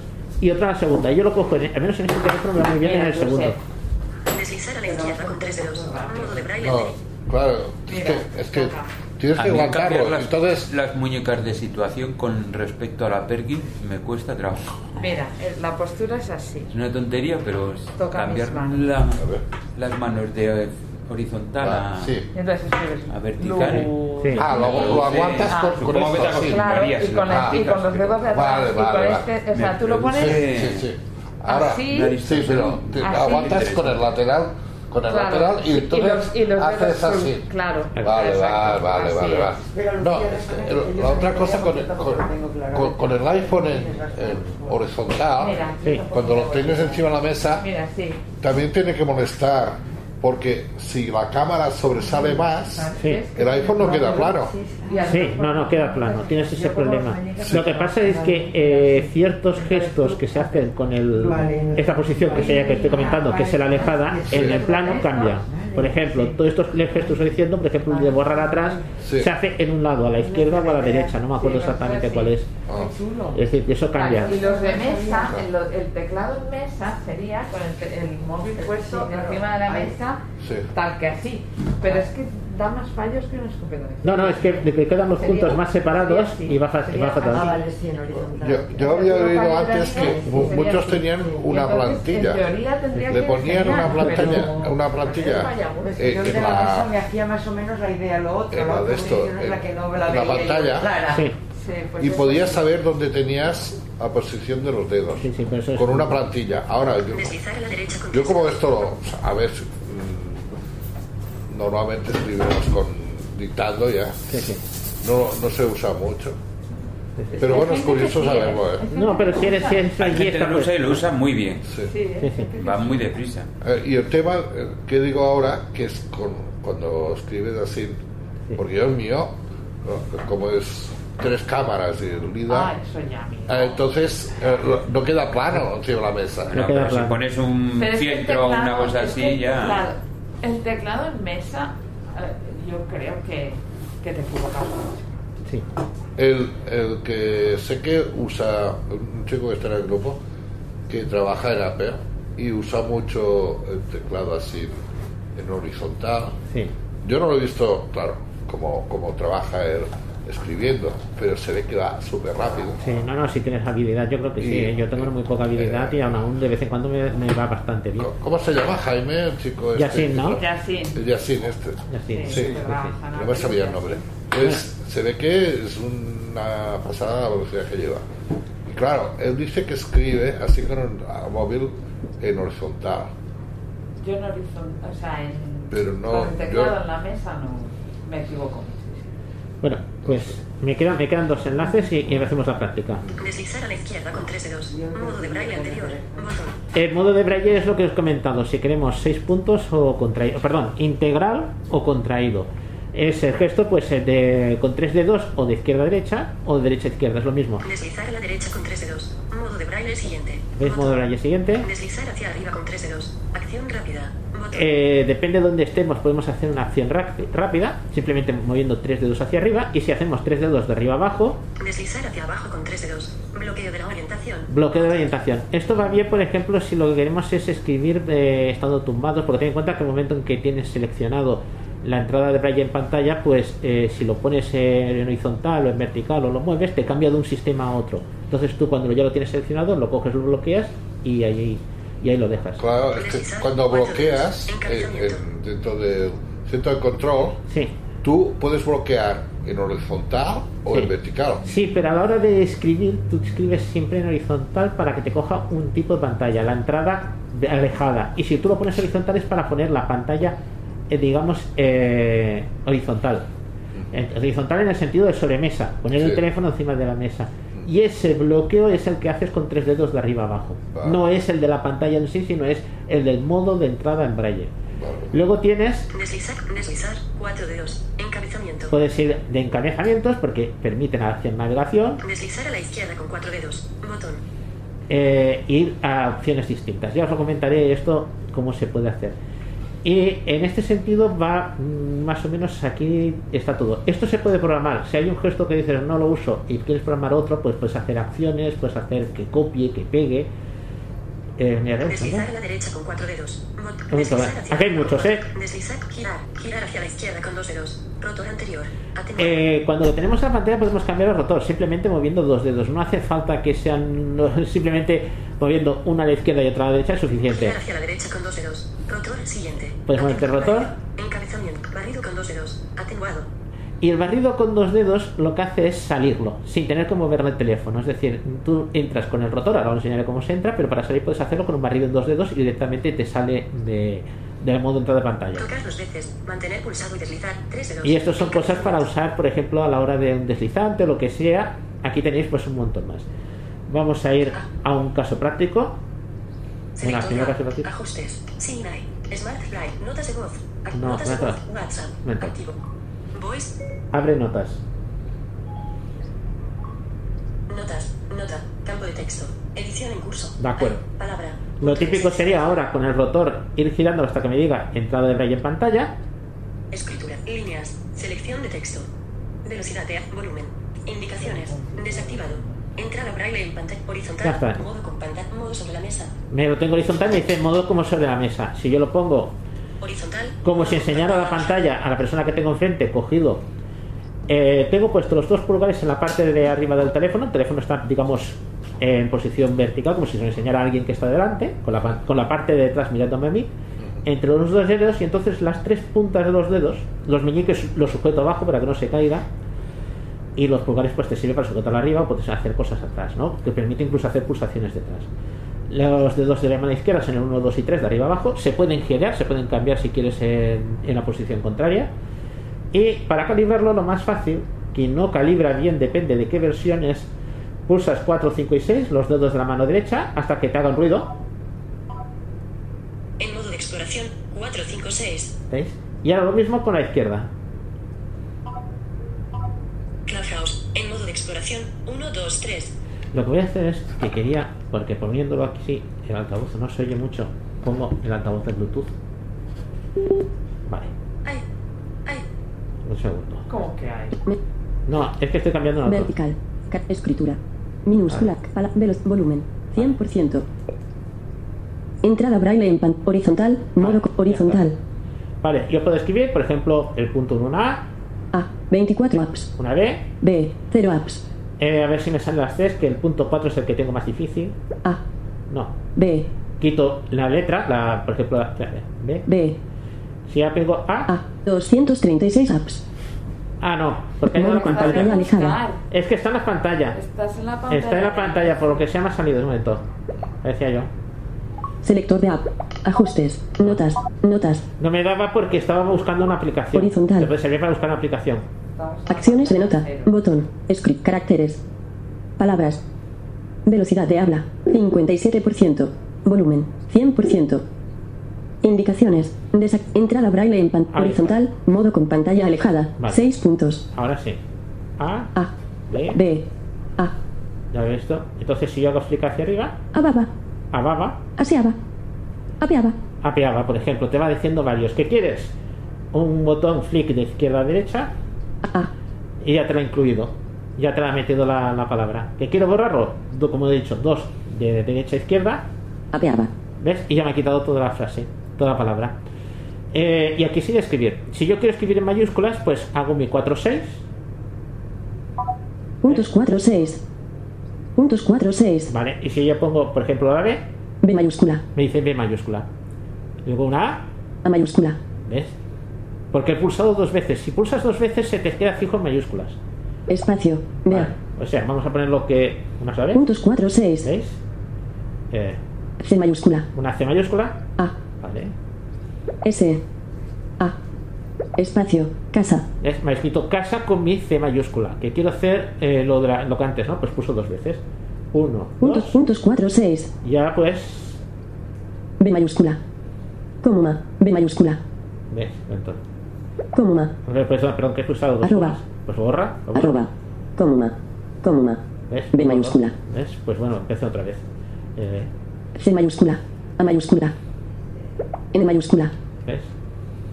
y otra la segunda. Yo lo cojo, en- al menos en este teléfono me va muy bien en el segundo. Deslizar a la izquierda con tres dedos. Modo de braille. No, claro, es Mira, que, es que. Tienes A que mí cambiar aguantarlo. las, Entonces, las muñecas de situación con respecto a la Perkin me cuesta trabajo. Mira, eh, la postura es así. Es una tontería, pero es Toca cambiar manos. la- las manos de eh, horizontal ah, a, sí. Y a vertical. luz. Sí. Ah, lo, lo aguantas Ah. con, con esto, sí. Claro, y con, lo el- y aplicas, con los dedos de atrás. Vale, y con vale, este, o sea, tú lo pones. Sí, sí. Ahora, Así. Sí, pero te Así. aguantas con el lateral, con el Claro, lateral y y entonces los- y los haces dedos así. Claro. Vale, vale, exacto, vale, vale, vale. No, el- la otra cosa con, el- con, con- con el iPhone en, en horizontal, Mira, Sí. cuando lo tienes encima de la mesa, Mira, sí. también tiene que molestar Porque si la cámara sobresale más, Sí. el iPhone no queda. Sí, no, no queda plano, tienes ese problema. Lo que pasa es que eh, ciertos gestos que se hacen con el, esta posición que, se, que estoy comentando, que es la alejada, en el plano cambia. Por ejemplo, todos estos gestos que estoy diciendo, por ejemplo, el de borrar atrás, Sí. se hace en un lado, a la izquierda o a la derecha, no me acuerdo exactamente cuál es. Ah. Es decir, eso cambia. Y los de mesa, el, lo- el teclado en mesa sería con el, te- el móvil puesto encima de la mesa, Sí. tal que así. Pero es que da más fallos que un escopetón. No, no, es que, de que quedan los puntos más separados y va, y va fatal. Ah, vale, sí, en horizontal. Yo, yo había oído antes que mu- muchos tenían una plantilla. Le ponían una plantilla, una plantilla Pues eh, yo en de la mesa me la, hacía más o menos la idea lo otro, en la de esto, es la en- que no en la la pantalla. Sí. Sí, pues y podías saber dónde tenías la posición de los dedos Sí, sí, pero es- con una plantilla. Ahora, yo, a yo como esto, lo- a ver, normalmente escribimos con dictando ya, Sí, sí. no, no se usa mucho. Pero bueno, es curioso saberlo, ¿eh? No, pero si eres, si eres Hay gente lo usa y pues- lo usa muy bien. Sí. Va muy deprisa. Eh, y el tema eh, que digo ahora, que es con, cuando escribes así, porque yo el mío, como es tres cámaras y el Ah, eh, entonces eh, no queda plano encima de la mesa. No, queda pero si pones un fieltro o una cosa así ya. El teclado en mesa, eh, yo creo que, que te equivocas mucho. Sí. El, el que sé que usa, un chico que está en el grupo, que trabaja en Apple y usa mucho el teclado así en horizontal. Sí. Yo no lo he visto, claro, como, como trabaja él escribiendo, pero se ve que va súper rápido. Sí, no, no, si tienes habilidad, yo creo que sí. ¿eh? Yo tengo muy poca habilidad y aún, aún de vez en cuando me, me va bastante bien. ¿Cómo se llama Jaime, el chico este? Yacine, ¿no? Yacine. Yacine, este. Ya sí, Sí, sí, sí. no me sabía el nombre. Pues se ve que es una pasada la velocidad que lleva. Y claro, él dice que escribe así con el a móvil en horizontal. Yo en horizontal, o sea, en, Pero no, con el teclado yo- en la mesa no me equivoco. Bueno, pues me quedan, me quedan dos enlaces y, y hacemos la práctica. Deslizar a la izquierda con tres dedos. Modo de braille anterior. Botón. El modo de braille es lo que os he comentado, si queremos seis puntos o contraído, perdón, integral o contraído. Es el gesto pues eh, de, con tres dedos o de izquierda a derecha o de derecha a izquierda, es lo mismo. Deslizar a la derecha con tres dedos. Modo de braille siguiente. ¿Ves modo de braille siguiente? Deslizar hacia arriba con tres dedos. Acción rápida. Eh, depende de dónde estemos, podemos hacer una acción ráp- rápida, simplemente moviendo tres dedos hacia arriba. Y si hacemos tres dedos de arriba abajo, Deslizar hacia abajo con tres dedos. Bloqueo de la orientación. bloqueo de orientación. Esto va bien, por ejemplo, si lo que queremos es escribir eh, estando tumbados, porque ten en cuenta que el momento en que tienes seleccionado la entrada de braille en pantalla, pues eh, si lo pones en horizontal o en vertical o lo mueves, te cambia de un sistema a otro. Entonces tú cuando ya lo tienes seleccionado, lo coges, lo bloqueas y ahí, y ahí lo dejas. Claro, es que cuando bloqueas en- en- dentro del centro de control, Sí. tú puedes bloquear en horizontal o Sí. en vertical. Sí, pero a la hora de escribir, tú escribes siempre en horizontal para que te coja un tipo de pantalla, la entrada alejada. Y si tú lo pones horizontal es para poner la pantalla, eh, digamos, eh, horizontal. Eh, Horizontal en el sentido de sobremesa, poner el teléfono encima de la mesa. Y ese bloqueo es el que haces con tres dedos de arriba abajo. Vale. No es el de la pantalla en sí, sino es el del modo de entrada en braille. Vale. Luego tienes Deslizar, deslizar, cuatro dedos. Encabezamiento. Puedes ir de encabezamientos porque permiten hacer navegación Deslizar a la izquierda con cuatro dedos. Botón. eh, ir a opciones distintas. Ya os lo comentaré esto cómo se puede hacer. Y en este sentido va mm, más o menos aquí está todo. Esto se puede programar. Si hay un gesto que dices no lo uso y quieres programar otro, pues puedes hacer acciones, puedes hacer que copie, que pegue. Eh, mira. Deslizar a la derecha con cuatro dedos. Deslizar hacia Aquí hay muchos, ¿eh? Deslizar, girar, girar hacia la izquierda con dos dedos. Rotor anterior. Eh, cuando lo tenemos en la pantalla podemos cambiar el rotor simplemente moviendo dos dedos. No hace falta que sean no, simplemente moviendo una a la izquierda y otra a la derecha es suficiente. Girar hacia la derecha con dos dedos. Rotor siguiente. Puedes moverte el rotor. Encabezamiento. Barrido con dos dedos. Atenuado. Y el barrido con dos dedos lo que hace es salirlo, sin tener que mover el teléfono. Es decir, tú entras con el rotor, ahora os enseñaré cómo se entra, pero para salir puedes hacerlo con un barrido en dos dedos y directamente te sale de, del modo entrada de pantalla. Dos veces. Mantener pulsado y deslizar. Tres dedos. Y estas son cosas para usar, por ejemplo, a la hora de un deslizante o lo que sea. Aquí tenéis pues un montón más. Vamos a ir a un caso práctico. Que de hace app. Ajustes. Smart Fly. Notas de voz. No, notas de voz. WhatsApp. Activo. Voice. Abre notas. Notas. Nota. Campo de texto. Edición en curso. De acuerdo. Ay, Palabra. Lo típico sería ahora con el rotor ir girando hasta que me diga entrada de braille en pantalla. Escritura. Líneas. Selección de texto. Velocidad de volumen. Indicaciones. Desactivado. Entrada braille en pantalla horizontal. Ya está. Modo con pantalla. Modo sobre la mesa. Me lo tengo horizontal y me dice modo como sobre la mesa. Si yo lo pongo Horizontal. como si enseñara la pantalla a la persona que tengo enfrente cogido. eh, tengo puesto los dos pulgares en la parte de arriba del teléfono. El teléfono está, digamos, en posición vertical, como si se lo enseñara a alguien que está delante, con la, con la parte de detrás mirándome a mí, entre los dos dedos y entonces las tres puntas de los dedos, los meñiques los sujeto abajo para que no se caiga y los pulgares pues te sirve para sujetarlo arriba o puedes hacer cosas atrás, ¿no? Que permite incluso hacer pulsaciones detrás. Los dedos de la mano izquierda son el 1, 2 y 3 de arriba abajo. Se pueden girar, se pueden cambiar si quieres en, en la posición contraria. Y para calibrarlo lo más fácil, quien no calibra bien depende de qué versión es, pulsas 4, 5 y 6, los dedos de la mano derecha, hasta que te hagan ruido. En modo de exploración. 4, 5, 6. ¿Veis? Y ahora lo mismo con la izquierda. Clubhouse. En modo de exploración. 1, 2, 3. Lo que voy a hacer es que quería, porque poniéndolo aquí, sí, el altavoz no se oye mucho, pongo el altavoz de Bluetooth. Vale, Ay. Ay. un segundo. ¿Cómo que hay? No, es que estoy cambiando una Vertical. Ca- Escritura. Minúscula. Veloc- volumen. 100%. Entrada braille en pan. Horizontal. Modo co- horizontal. Vale, yo puedo escribir, por ejemplo, el punto en una A, A. 24 apps. una B, B. 0 apps. Eh, a ver si me salen las tres, que el punto 4 es el que tengo más difícil. A. No, B. quito la letra, la, por ejemplo, la, la B. B. Si ya tengo A, A. 236 apps. ah, no, porque no pantalla. alejada. Es que está en la pantalla. Estás en la pantalla. Está en la pantalla, por lo que se me ha salido, un momento. Decía yo. Selector de app. Ajustes. Notas. Notas. No me daba porque estaba buscando una aplicación. Horizontal. Puede servir para buscar una aplicación. Acciones de nota. Botón. Script. Caracteres. Palabras. Velocidad de habla. 57%. Volumen. 100%. Indicaciones. Desa- entrada braille en pan Ahí horizontal. Modo con pantalla alejada. Vale. 6 puntos. Ahora sí. A, A. B, B. A. ya ves esto. Entonces si yo hago flick hacia arriba, Ababa. ababa, Aseaba. Apeaba. apeaba, por ejemplo, te va diciendo varios. ¿Qué quieres? Un botón flick de izquierda a derecha A. y ya te lo ha incluido. Ya te lo ha metido la, la palabra. ¿Que quiero borrarlo? Do- como he dicho, dos de derecha a izquierda, Apeaba. ¿ves? Y ya me ha quitado toda la frase, toda la palabra. Eh, y aquí sigue escribir. Si yo quiero escribir en mayúsculas, pues hago mi 4-6. Puntos 4 6. Puntos 4 6. ¿Vale? Y si yo pongo, por ejemplo, la B, B mayúscula. me dice B mayúscula. Luego una A, A mayúscula. ¿ves? Porque he pulsado dos veces. Si pulsas dos veces, se te queda fijo en mayúsculas. Espacio. B. Vale. O sea, vamos a poner lo que. Una vez. Puntos 4 6. ¿Veis? Eh, C mayúscula. una C mayúscula. A. Vale. S. A. Espacio. Casa. ¿Ves? Me ha escrito casa con mi C mayúscula. Que quiero hacer eh, lo, de la- lo que antes, ¿no? Pues puso dos veces. Uno, Puntos, dos. puntos 4 6. Y ahora pues. B mayúscula. Comuma. B mayúscula. ¿Ves? Entonces. Comuma. Pues, perdón, que he pulsado dos Arroba. veces. Pues borra. Arroba. Comuma. Comuma. ¿Ves? B mayúscula. ¿Ves? Pues bueno, empiezo otra vez. Eh, C mayúscula. A mayúscula. N mayúscula. ¿Ves?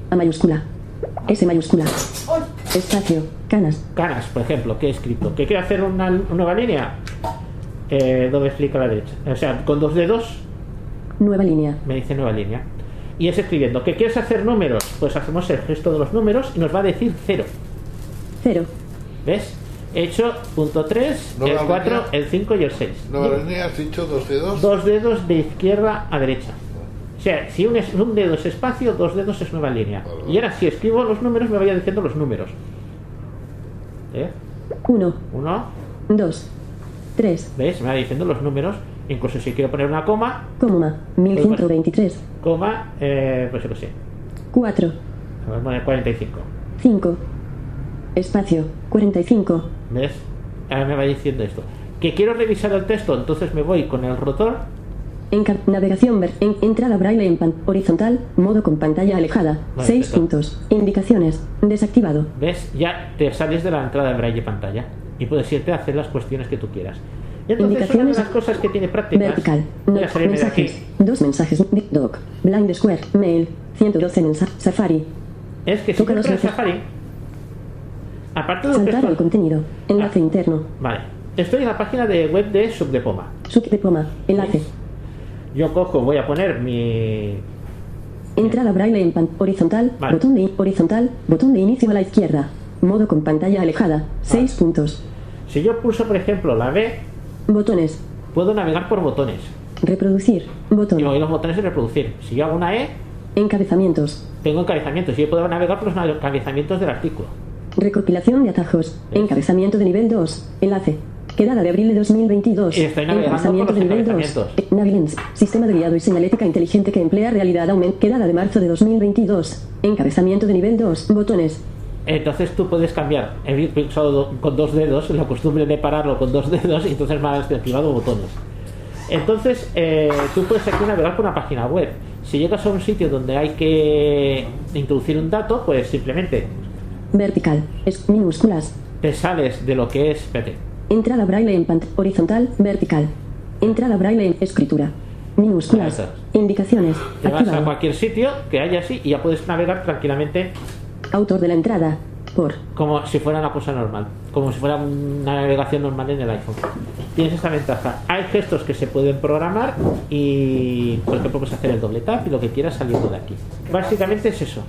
A mayúscula. S mayúscula. Espacio. Canas. Caras, por ejemplo, que he escrito. ¿Que quiero hacer una, una nueva línea? Eh, doble clic a la derecha. O sea, con dos dedos Nueva línea. me dice nueva línea. Y es escribiendo. ¿Que quieres hacer números? Pues hacemos el gesto de los números y nos va a decir cero. 0. ¿Ves? He hecho punto 3, Nueva el 4, línea. el 5 y el 6. Nueva línea, has dicho dos dedos. Dos dedos de izquierda a derecha. O sea, si un, es- un dedo es espacio, dos dedos es nueva línea. Vale, Y ahora si escribo los números me vaya diciendo los números. ¿Eh? 1. Uno, 2. 3. ¿ves? Me va diciendo los números. Incluso si quiero poner una coma, Comuma. 1123. coma, eh, pues yo qué sé. 4. Vamos a poner 45. 5. Espacio. 45. ¿Ves? Ahora me va diciendo esto. Que quiero revisar el texto, entonces me voy con el rotor Enca- navegación ver- en- entrada braille en pan- horizontal, modo con pantalla alejada. Vale, 6 perfecto. puntos. Indicaciones. Desactivado. ¿Ves? Ya te sales de la entrada de braille pantalla y puedes irte a hacer las cuestiones que tú quieras. Y entonces una de las cosas que tiene prácticas... Vertical. Aquí. mensajes. Dos mensajes. Big Doc. Blind Square. Mail. 112 mensajes. Safari. Es que si Toca los en. Safari, aparte de lo que Saltar al esto- contenido. Enlace interno. Vale, estoy en la página de web de Subdepoma. Sub de poma. Enlace. Yo cojo, voy a poner mi... Entrada braille en pan horizontal, Vale. botón de horizontal, botón de inicio a la izquierda. Modo con pantalla alejada. 6 puntos. Si yo pulso, por ejemplo, la B, Botones. puedo navegar por botones. Reproducir. Botón. Y los botones de reproducir. Si yo hago una E, Encabezamientos. tengo encabezamientos. Y yo puedo navegar por los encabezamientos del artículo. Recopilación de atajos. Encabezamiento de nivel 2. Enlace. Quedada de abril de 2022. Y estoy navegando de nivel 2. encabezamientos. Eh, Navilens. Sistema de guiado y señalética inteligente que emplea realidad aument. Quedada de marzo de 2022. Encabezamiento de nivel 2. Botones. Entonces tú puedes cambiar. Do- con dos dedos, la costumbre de pararlo con dos dedos, y entonces me ha activado botones. Entonces, eh, tú puedes aquí navegar por una página web. Si llegas a un sitio donde hay que introducir un dato, pues simplemente Vertical. Es minúsculas. te sales de lo que es. Espérate, Entrada braille en pant horizontal, vertical. Entrada braille en escritura. Minúsculas. Indicaciones. te vas a cualquier sitio que haya así y ya puedes navegar tranquilamente Autor de la entrada. Por. como si fuera una cosa normal, como si fuera una navegación normal en el iPhone. Tienes esta ventaja. Hay gestos que se pueden programar y, por ejemplo, puedes hacer el doble tap y lo que quieras saliendo de aquí. Básicamente es eso.